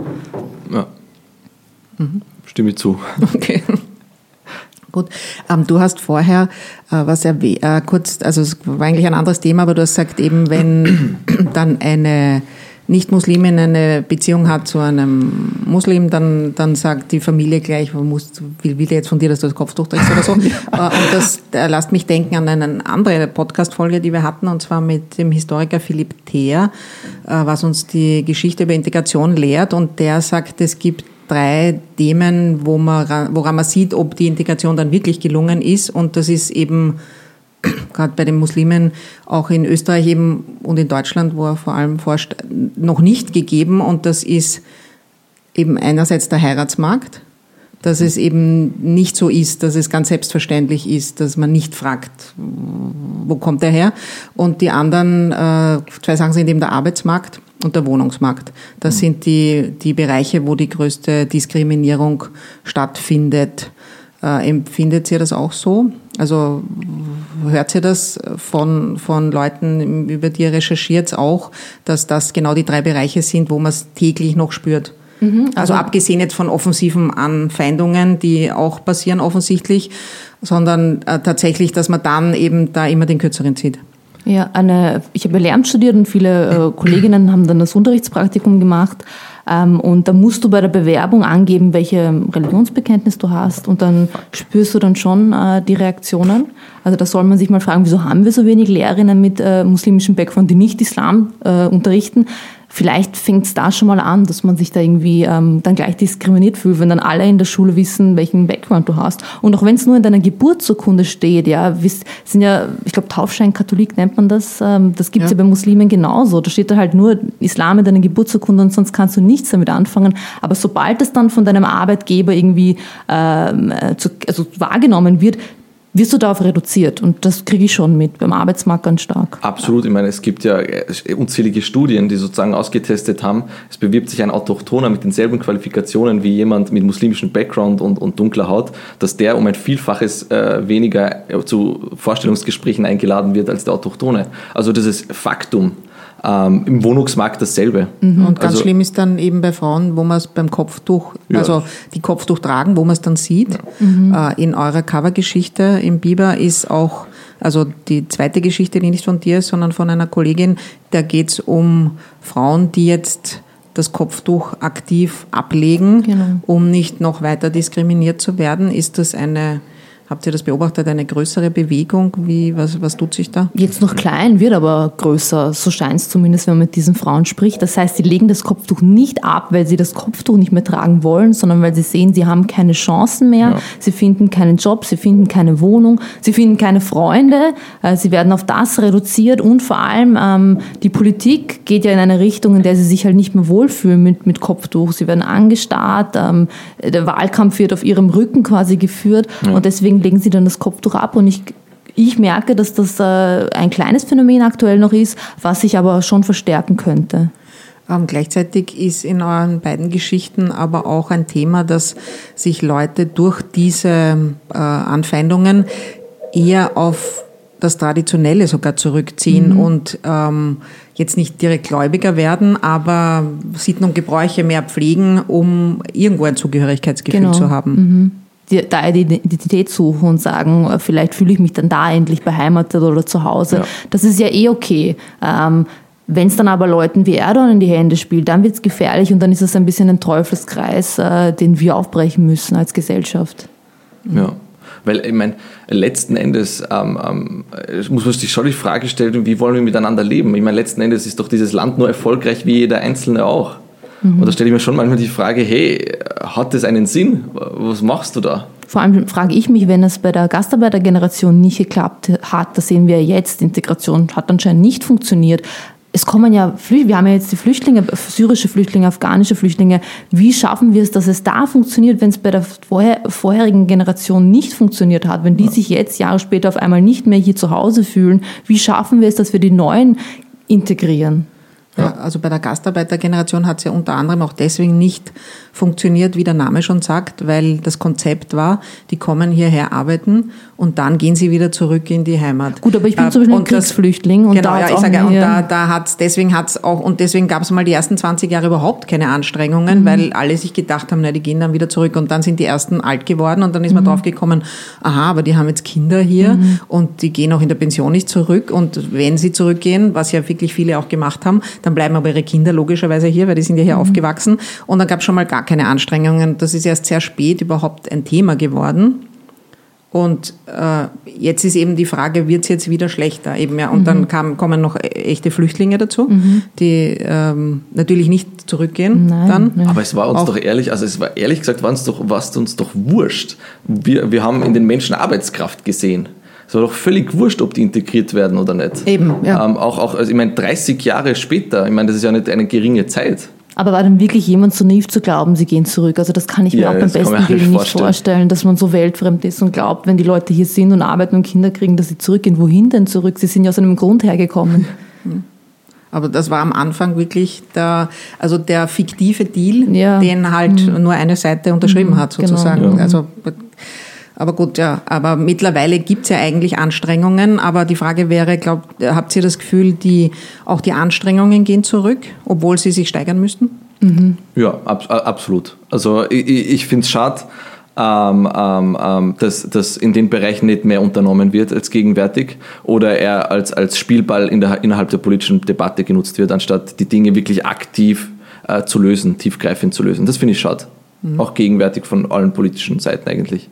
Ja. Mhm. Stimme zu.
Okay. (laughs) Gut. Ähm, du hast vorher äh, was erwähnt, äh, kurz, also es war eigentlich ein anderes Thema, aber du hast gesagt, eben wenn (clears throat) dann eine nicht-Muslimin eine Beziehung hat zu einem Muslim, dann, dann sagt die Familie gleich, muss, will, will jetzt von dir, dass du das Kopftuch trägst oder so. (laughs) Äh, und das äh, lasst mich denken an eine andere Podcast-Folge, die wir hatten, und zwar mit dem Historiker Philipp Theer, äh, was uns die Geschichte über Integration lehrt. Und der sagt, es gibt drei Themen, wo man, woran man sieht, ob die Integration dann wirklich gelungen ist. Und das ist eben gerade bei den Muslimen auch in Österreich eben und in Deutschland, wo er vor allem forscht, noch nicht gegeben. Und das ist eben einerseits der Heiratsmarkt, dass es eben nicht so ist, dass es ganz selbstverständlich ist, dass man nicht fragt, wo kommt er her. Und die anderen äh, zwei Sachen sind eben der Arbeitsmarkt und der Wohnungsmarkt. Das mhm. sind die, die Bereiche, wo die größte Diskriminierung stattfindet. Äh, empfindet ihr das auch so? Also hört ihr das von, von Leuten, über die ihr recherchiert, auch, dass das genau die drei Bereiche sind, wo man es täglich noch spürt? Mhm, also, also abgesehen jetzt von offensiven Anfeindungen, die auch passieren offensichtlich, sondern äh, tatsächlich, dass man dann eben da immer den Kürzeren zieht.
Ja, eine, ich habe Lehramt studiert und viele äh, (laughs) Kolleginnen haben dann das Unterrichtspraktikum gemacht. Ähm, und da musst du bei der Bewerbung angeben, welche Religionsbekenntnis du hast und dann spürst du dann schon äh, die Reaktionen. Also da soll man sich mal fragen, wieso haben wir so wenig Lehrerinnen mit äh, muslimischem Background, die nicht Islam äh, unterrichten? Vielleicht fängt es da schon mal an, dass man sich da irgendwie ähm, dann gleich diskriminiert fühlt, wenn dann alle in der Schule wissen, welchen Background du hast. Und auch wenn es nur in deiner Geburtsurkunde steht, ja, wisst, sind ja, ich glaube, Taufschein Katholik nennt man das, ähm, das gibt es ja. ja. bei Muslimen genauso. Da steht da halt nur Islam in deiner Geburtsurkunde und sonst kannst du nichts damit anfangen. Aber sobald es dann von deinem Arbeitgeber irgendwie ähm, äh, zu, also wahrgenommen wird, wirst du darauf reduziert. Und das kriege ich schon mit beim Arbeitsmarkt ganz stark.
Absolut. Ich meine, es gibt ja äh, unzählige Studien, die sozusagen ausgetestet haben. Es bewirbt sich ein Autochtoner mit denselben Qualifikationen wie jemand mit muslimischem Background und, und dunkler Haut, dass der um ein Vielfaches äh, weniger äh, zu Vorstellungsgesprächen eingeladen wird als der Autochtone. Also das ist Faktum. Ähm, Im Wohnungsmarkt dasselbe.
Mhm. Und ganz also, schlimm ist dann eben bei Frauen, wo man es beim Kopftuch, ja. also die Kopftuch tragen, wo man es dann sieht. Ja. Mhm. Äh, in eurer Covergeschichte im Biber ist auch, also die zweite Geschichte, die nicht von dir ist, sondern von einer Kollegin, da geht es um Frauen, die jetzt das Kopftuch aktiv ablegen, genau. um nicht noch weiter diskriminiert zu werden. Ist das eine Habt ihr das beobachtet, eine größere Bewegung? Wie, was, was tut sich da?
Jetzt noch klein, wird aber größer. So scheint es zumindest, wenn man mit diesen Frauen spricht. Das heißt, sie legen das Kopftuch nicht ab, weil sie das Kopftuch nicht mehr tragen wollen, sondern weil sie sehen, sie haben keine Chancen mehr. Ja. Sie finden keinen Job, sie finden keine Wohnung, sie finden keine Freunde. Äh, sie werden auf das reduziert und vor allem ähm, die Politik geht ja in eine Richtung, in der sie sich halt nicht mehr wohlfühlen mit, mit Kopftuch. Sie werden angestarrt, ähm, der Wahlkampf wird auf ihrem Rücken quasi geführt ja. und deswegen deswegen legen sie dann das Kopftuch ab und ich ich merke, dass das äh, ein kleines Phänomen aktuell noch ist, was sich aber schon verstärken könnte.
Ähm, gleichzeitig ist in euren beiden Geschichten aber auch ein Thema, dass sich Leute durch diese äh, Anfeindungen eher auf das Traditionelle sogar zurückziehen mhm. und ähm, jetzt nicht direkt Gläubiger werden, aber Sitten und Gebräuche mehr pflegen, um irgendwo ein Zugehörigkeitsgefühl genau. zu haben. Mhm.
Die, da die Identität suchen und sagen, vielleicht fühle ich mich dann da endlich beheimatet oder zu Hause. Ja. Das ist ja eh okay. Ähm, wenn es dann aber Leuten wie Erdogan in die Hände spielt, dann wird es gefährlich und dann ist es ein bisschen ein Teufelskreis, äh, den wir aufbrechen müssen als Gesellschaft.
Ja. Weil ich meine, letzten Endes ähm, ähm, muss man sich schon die Frage stellen, wie wollen wir miteinander leben? Ich meine, letzten Endes ist doch dieses Land nur erfolgreich wie jeder Einzelne auch. Mhm. Und da stelle ich mir schon manchmal die Frage, hey, hat das einen Sinn? Was machst du da?
Vor allem frage ich mich, wenn es bei der Gastarbeitergeneration nicht geklappt hat, das sehen wir jetzt, Integration hat anscheinend nicht funktioniert es kommen ja, wir haben ja jetzt die Flüchtlinge, syrische Flüchtlinge, afghanische Flüchtlinge. Wie schaffen wir es, dass es da funktioniert, wenn es bei der vorher, vorherigen Generation nicht funktioniert hat? Wenn die sich jetzt Jahre später auf einmal nicht mehr hier zu Hause fühlen, wie schaffen wir es, dass wir die Neuen integrieren?
Ja, also bei der Gastarbeitergeneration hat es ja unter anderem auch deswegen nicht funktioniert, wie der Name schon sagt, weil das Konzept war, die kommen hierher arbeiten und dann gehen sie wieder zurück in die Heimat.
Gut, aber ich bin äh, zum Beispiel ein Kriegsflüchtling
und genau, da ja, ich sage, und da, da hat's, deswegen hat's auch, und deswegen gab es mal die ersten 20 Jahre überhaupt keine Anstrengungen, mhm. weil alle sich gedacht haben, na, die gehen dann wieder zurück und dann sind die ersten alt geworden und dann ist man mhm. drauf gekommen, aha, aber die haben jetzt Kinder hier mhm. und die gehen auch in der Pension nicht zurück und wenn sie zurückgehen, was ja wirklich viele auch gemacht haben, dann bleiben aber ihre Kinder logischerweise hier, weil die sind ja hier mhm. aufgewachsen und dann gab es schon mal gar keine Anstrengungen. Das ist erst sehr spät überhaupt ein Thema geworden. Und äh, jetzt ist eben die Frage, wird es jetzt wieder schlechter? Eben, ja. Und mhm. dann kam, kommen noch echte Flüchtlinge dazu, mhm. die ähm, natürlich nicht zurückgehen. Nein, dann.
Nein. Aber es war uns Auch, doch ehrlich, also es war ehrlich gesagt, war uns doch, es uns doch wurscht. Wir, wir haben in den Menschen Arbeitskraft gesehen. Es war doch völlig wurscht, ob die integriert werden oder nicht.
Eben,
ja. Ähm, auch, auch, also ich meine, 30 Jahre später, ich meine, das ist ja nicht eine geringe Zeit.
Aber war dann wirklich jemand so naiv zu glauben, sie gehen zurück? Also das kann ich mir ja, auch beim besten Willen nicht vorstellen. dass man so weltfremd ist und glaubt, wenn die Leute hier sind und arbeiten und Kinder kriegen, dass sie zurückgehen. Wohin denn zurück? Sie sind ja aus einem Grund hergekommen. (laughs)
Aber das war am Anfang wirklich der, also der fiktive Deal, ja. den halt mhm. nur eine Seite unterschrieben mhm, hat, sozusagen. Genau. Also aber gut, ja, aber mittlerweile gibt's ja eigentlich Anstrengungen. Aber die Frage wäre, glaubt, habt ihr das Gefühl, die, auch die Anstrengungen gehen zurück, obwohl sie sich steigern müssten?
Mhm. Ja, ab, absolut. Also ich, ich finde es schade, ähm, ähm, ähm, dass, dass in den Bereichen nicht mehr unternommen wird als gegenwärtig oder er als, als Spielball in der, innerhalb der politischen Debatte genutzt wird, anstatt die Dinge wirklich aktiv äh, zu lösen, tiefgreifend zu lösen. Das finde ich schade. Mhm. Auch gegenwärtig von allen politischen Seiten eigentlich.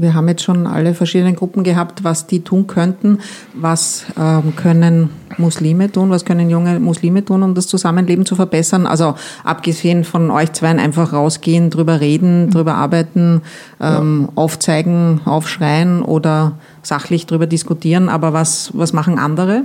Wir haben jetzt schon alle verschiedenen Gruppen gehabt, was die tun könnten. Was ähm, können Muslime tun? Was können junge Muslime tun, um das Zusammenleben zu verbessern? Also abgesehen von euch zweien einfach rausgehen, drüber reden, drüber arbeiten, ähm, ja. aufzeigen, aufschreien oder sachlich drüber diskutieren. Aber was, was machen andere?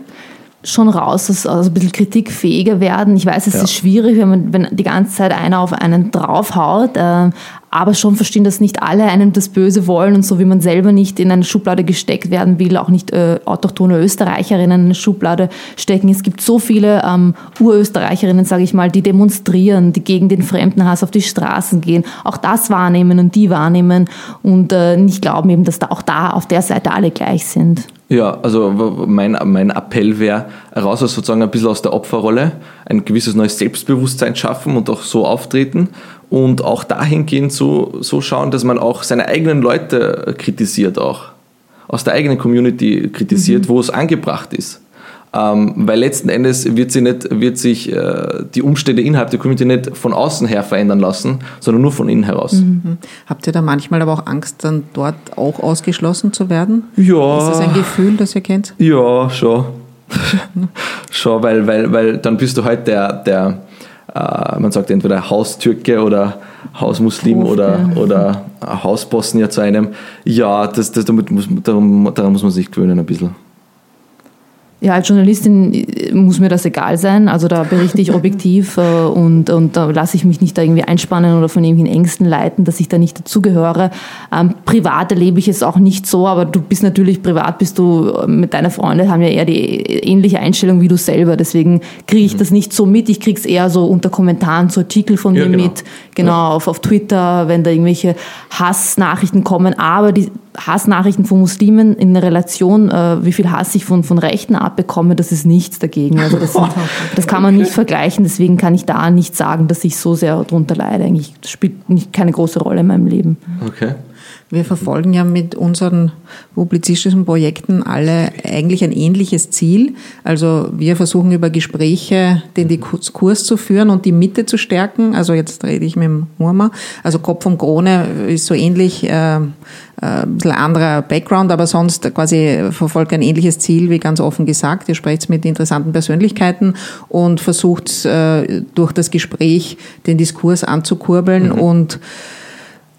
schon raus, dass also ein bisschen kritikfähiger werden. Ich weiß, es ja. ist schwierig, wenn man wenn die ganze Zeit einer auf einen draufhaut, äh, aber schon verstehen, dass nicht alle einem das Böse wollen und so wie man selber nicht in eine Schublade gesteckt werden will, auch nicht äh, autochtone Österreicherinnen in eine Schublade stecken. Es gibt so viele ähm, Urösterreicherinnen, sage ich mal, die demonstrieren, die gegen den Fremdenhass auf die Straßen gehen, auch das wahrnehmen und die wahrnehmen und äh, nicht glauben eben, dass da auch da auf der Seite alle gleich sind.
Ja, also mein, mein Appell wäre, raus aus sozusagen ein bisschen aus der Opferrolle, ein gewisses neues Selbstbewusstsein schaffen und auch so auftreten und auch dahingehend so, so schauen, dass man auch seine eigenen Leute kritisiert auch. Aus der eigenen Community kritisiert, mhm. wo es angebracht ist. Ähm, weil letzten Endes wird, sie nicht, wird sich äh, die Umstände innerhalb der Community nicht von außen her verändern lassen, sondern nur von innen heraus. Mhm.
Habt ihr da manchmal aber auch Angst, dann dort auch ausgeschlossen zu werden?
Ja.
Ist das ein Gefühl, das ihr kennt?
Ja, schon. (laughs) schon, weil, weil, weil dann bist du halt der, der äh, man sagt entweder Haustürke oder Hausmuslim Hof, oder, ja. oder Hausbosnier zu einem. Ja, das, das, damit muss, daran, daran muss man sich gewöhnen ein bisschen.
Ja, als Journalistin äh, muss mir das egal sein. Also da berichte ich (laughs) objektiv äh, und, und da lasse ich mich nicht da irgendwie einspannen oder von irgendwelchen Ängsten leiten, dass ich da nicht dazugehöre. Ähm, privat erlebe ich es auch nicht so, aber du bist natürlich privat, bist du äh, mit deiner Freundin, haben ja eher die ähnliche Einstellung wie du selber. Deswegen kriege ich mhm. das nicht so mit. Ich kriege es eher so unter Kommentaren zu Artikeln von ja, mir genau. mit, genau, ja. auf, auf Twitter, wenn da irgendwelche Hassnachrichten kommen. Aber die Hassnachrichten von Muslimen in Relation, äh, wie viel Hass ich von, von Rechten abbekomme, das ist nichts dagegen. Also das, sind, (laughs) das kann man nicht vergleichen, deswegen kann ich da nicht sagen, dass ich so sehr darunter leide. Eigentlich spielt nicht keine große Rolle in meinem Leben.
Okay.
Wir verfolgen ja mit unseren publizistischen Projekten alle eigentlich ein ähnliches Ziel. Also wir versuchen über Gespräche den Diskurs zu führen und die Mitte zu stärken. Also jetzt rede ich mit dem Murmer. Also Kopf und Krone ist so ähnlich, äh, äh, ein bisschen anderer Background, aber sonst quasi verfolgt ein ähnliches Ziel, wie ganz offen gesagt. Ihr sprecht mit interessanten Persönlichkeiten und versucht äh, durch das Gespräch den Diskurs anzukurbeln mhm. und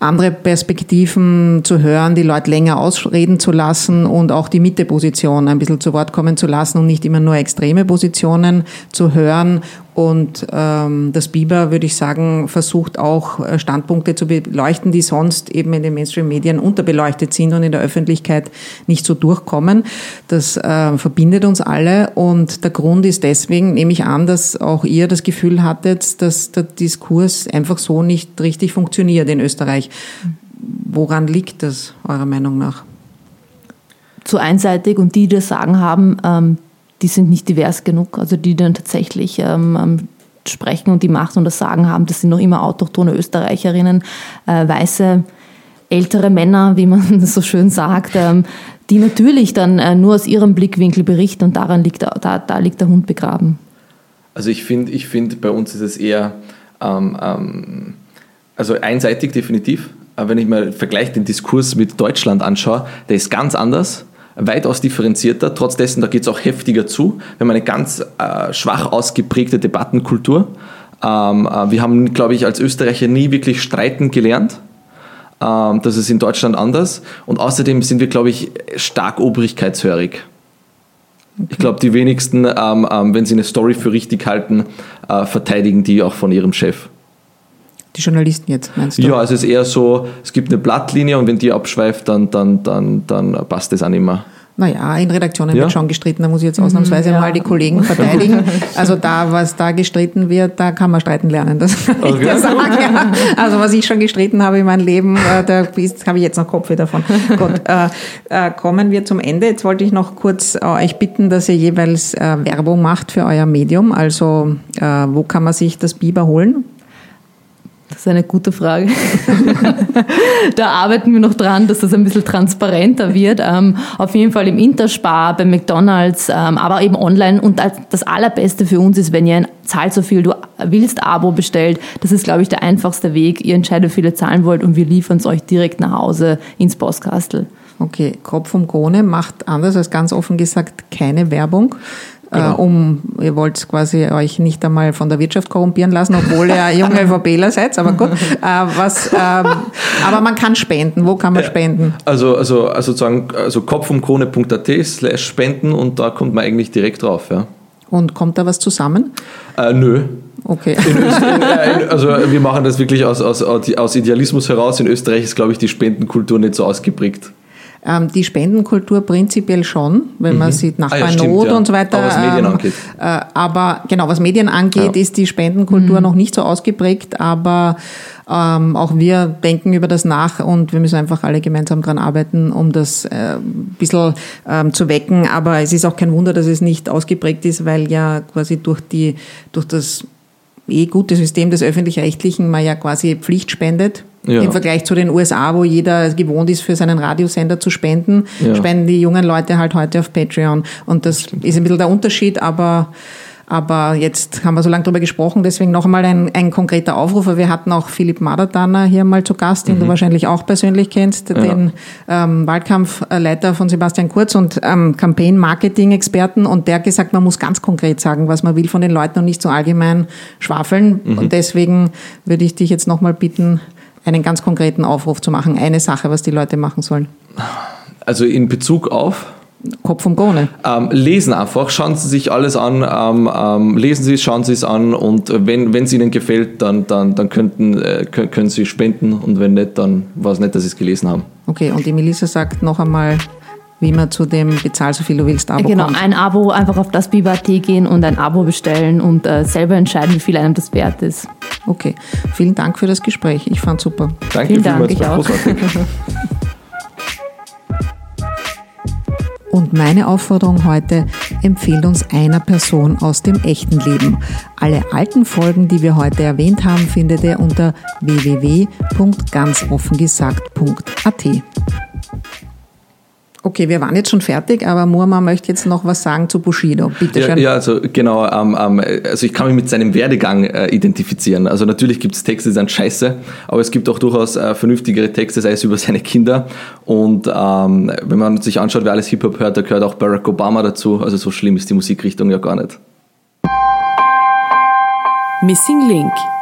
andere Perspektiven zu hören, die Leute länger ausreden zu lassen und auch die Mitteposition ein bisschen zu Wort kommen zu lassen und nicht immer nur extreme Positionen zu hören und ähm, das Biber, würde ich sagen, versucht auch äh, Standpunkte zu beleuchten, die sonst eben in den Mainstream-Medien unterbeleuchtet sind und in der Öffentlichkeit nicht so durchkommen. Das äh, verbindet uns alle und der Grund ist deswegen, nehme ich an, dass auch ihr das Gefühl hattet, dass der Diskurs einfach so nicht richtig funktioniert in Österreich. Woran liegt das eurer Meinung nach?
Zu einseitig und die, die das Sagen haben, ähm, die sind nicht divers genug. Also die dann tatsächlich ähm, ähm, sprechen und die Macht und das Sagen haben, das sind noch immer autochtone Österreicherinnen, äh, weiße ältere Männer, wie man (laughs) so schön sagt, ähm, die natürlich dann äh, nur aus ihrem Blickwinkel berichten und daran liegt, da, da liegt der Hund begraben.
Also ich finde, ich find, bei uns ist es eher ähm, ähm, also einseitig definitiv. Aber wenn ich mal vergleiche den Diskurs mit Deutschland anschaue, der ist ganz anders weitaus differenzierter. Trotz dessen, da geht es auch heftiger zu. Wir haben eine ganz äh, schwach ausgeprägte Debattenkultur. Ähm, äh, wir haben, glaube ich, als Österreicher nie wirklich streiten gelernt. Ähm, das ist in Deutschland anders. Und außerdem sind wir, glaube ich, stark obrigkeitshörig. Ich glaube, die wenigsten, ähm, ähm, wenn sie eine Story für richtig halten, äh, verteidigen die auch von ihrem Chef.
Die Journalisten jetzt, meinst du?
Ja, also es ist eher so, es gibt eine Blattlinie und wenn die abschweift, dann, dann, dann, dann passt das auch nicht mehr.
Naja, in Redaktionen ja. wird schon gestritten, da muss ich jetzt ausnahmsweise mhm, ja. mal die Kollegen verteidigen. (laughs) Also da, was da gestritten wird, da kann man streiten lernen, das kann okay. ich sagen. Also was ich schon gestritten habe in meinem Leben, äh, da habe ich jetzt noch Kopf davon. (laughs) Gut, äh, äh, kommen wir zum Ende. Jetzt wollte ich noch kurz äh, euch bitten, dass ihr jeweils äh, Werbung macht für euer Medium. Also äh, wo kann man sich das Biber holen?
Das ist eine gute Frage. (laughs) da arbeiten wir noch dran, dass das ein bisschen transparenter wird. Ähm, auf jeden Fall im Interspar, bei McDonalds, ähm, aber eben online. Und das Allerbeste für uns ist, wenn ihr ein zahlt so viel du willst Abo bestellt. Das ist, glaube ich, der einfachste Weg. Ihr entscheidet, wie viel ihr zahlen wollt und wir liefern es euch direkt nach Hause ins Postkastel.
Okay, Kopf vom Krone macht anders als ganz offen gesagt keine Werbung. Genau. Äh, um, ihr wollt quasi euch nicht einmal von der Wirtschaft korrumpieren lassen, obwohl ihr junge (laughs) VBler seid, aber gut. (laughs) Äh, was, ähm, aber man kann spenden. Wo kann man spenden?
Also, also, also sozusagen, also kopfumkrone.at slash spenden und da kommt man eigentlich direkt drauf, ja.
Und kommt da was zusammen?
Äh, nö.
Okay.
Österreich, (laughs) also wir machen das wirklich aus, aus, aus Idealismus heraus. In Österreich ist, glaube ich, die Spendenkultur nicht so ausgeprägt.
Ähm, die Spendenkultur prinzipiell schon, wenn mhm. man sieht Nachbarnot ah, ja, ja. und so weiter.
Aber was Medien ähm, angeht.
Äh, aber genau, was Medien angeht, ja. ist die Spendenkultur mhm. noch nicht so ausgeprägt, aber ähm, auch wir denken über das nach und wir müssen einfach alle gemeinsam dran arbeiten, um das äh, ein bisschen ähm, zu wecken. Aber es ist auch kein Wunder, dass es nicht ausgeprägt ist, weil ja quasi durch die, durch das eh gute System des Öffentlich-Rechtlichen man ja quasi Pflicht spendet ja. Im Vergleich zu den USA, wo jeder gewohnt ist, für seinen Radiosender zu spenden, ja. spenden die jungen Leute halt heute auf Patreon. Und das, ist ein bisschen der Unterschied, aber aber jetzt haben wir so lange darüber gesprochen, deswegen noch einmal ein, ein konkreter Aufruf. Wir hatten auch Philipp Madertaner hier mal zu Gast, den mhm. du wahrscheinlich auch persönlich kennst, ja. den ähm, Wahlkampfleiter von Sebastian Kurz und ähm, Campaign-Marketing-Experten. Und der hat gesagt, man muss ganz konkret sagen, was man will von den Leuten und nicht so allgemein schwafeln. Mhm. Und deswegen würde ich dich jetzt nochmal bitten, einen ganz konkreten Aufruf zu machen, eine Sache, was die Leute machen sollen?
Also in Bezug auf?
Kopf und Krone.
Ähm, lesen einfach, schauen Sie sich alles an, ähm, ähm, lesen Sie es, schauen Sie es an und wenn wenn es Ihnen gefällt, dann, dann, dann könnten, äh, können, können Sie spenden und wenn nicht, dann war es nicht, dass Sie es gelesen haben.
Okay, und die Melissa sagt noch einmal, wie man zu dem Bezahl so viel du willst Abo
Genau,
kommt.
ein Abo, einfach auf das Biber.at gehen und ein Abo bestellen und äh, selber entscheiden, wie viel einem das wert ist.
Okay, vielen Dank für das Gespräch. Ich fand super.
Danke
Vielen Dank, ich auch.
Und meine Aufforderung heute, empfehlt uns einer Person aus dem echten Leben. Alle alten Folgen, die wir heute erwähnt haben, findet ihr unter www.ganzoffengesagt.at. Okay, wir waren jetzt schon fertig, aber Murma möchte jetzt noch was sagen zu Bushido. Bitte
Ja,
schön.
ja, also genau, ähm, ähm, also ich kann mich mit seinem Werdegang äh, identifizieren. Also natürlich gibt es Texte, die sind scheiße, aber es gibt auch durchaus äh, vernünftigere Texte, sei es über seine Kinder. Und ähm, wenn man sich anschaut, wer alles Hip-Hop hört, da gehört auch Barack Obama dazu. Also so schlimm ist die Musikrichtung ja gar nicht.
Missing Link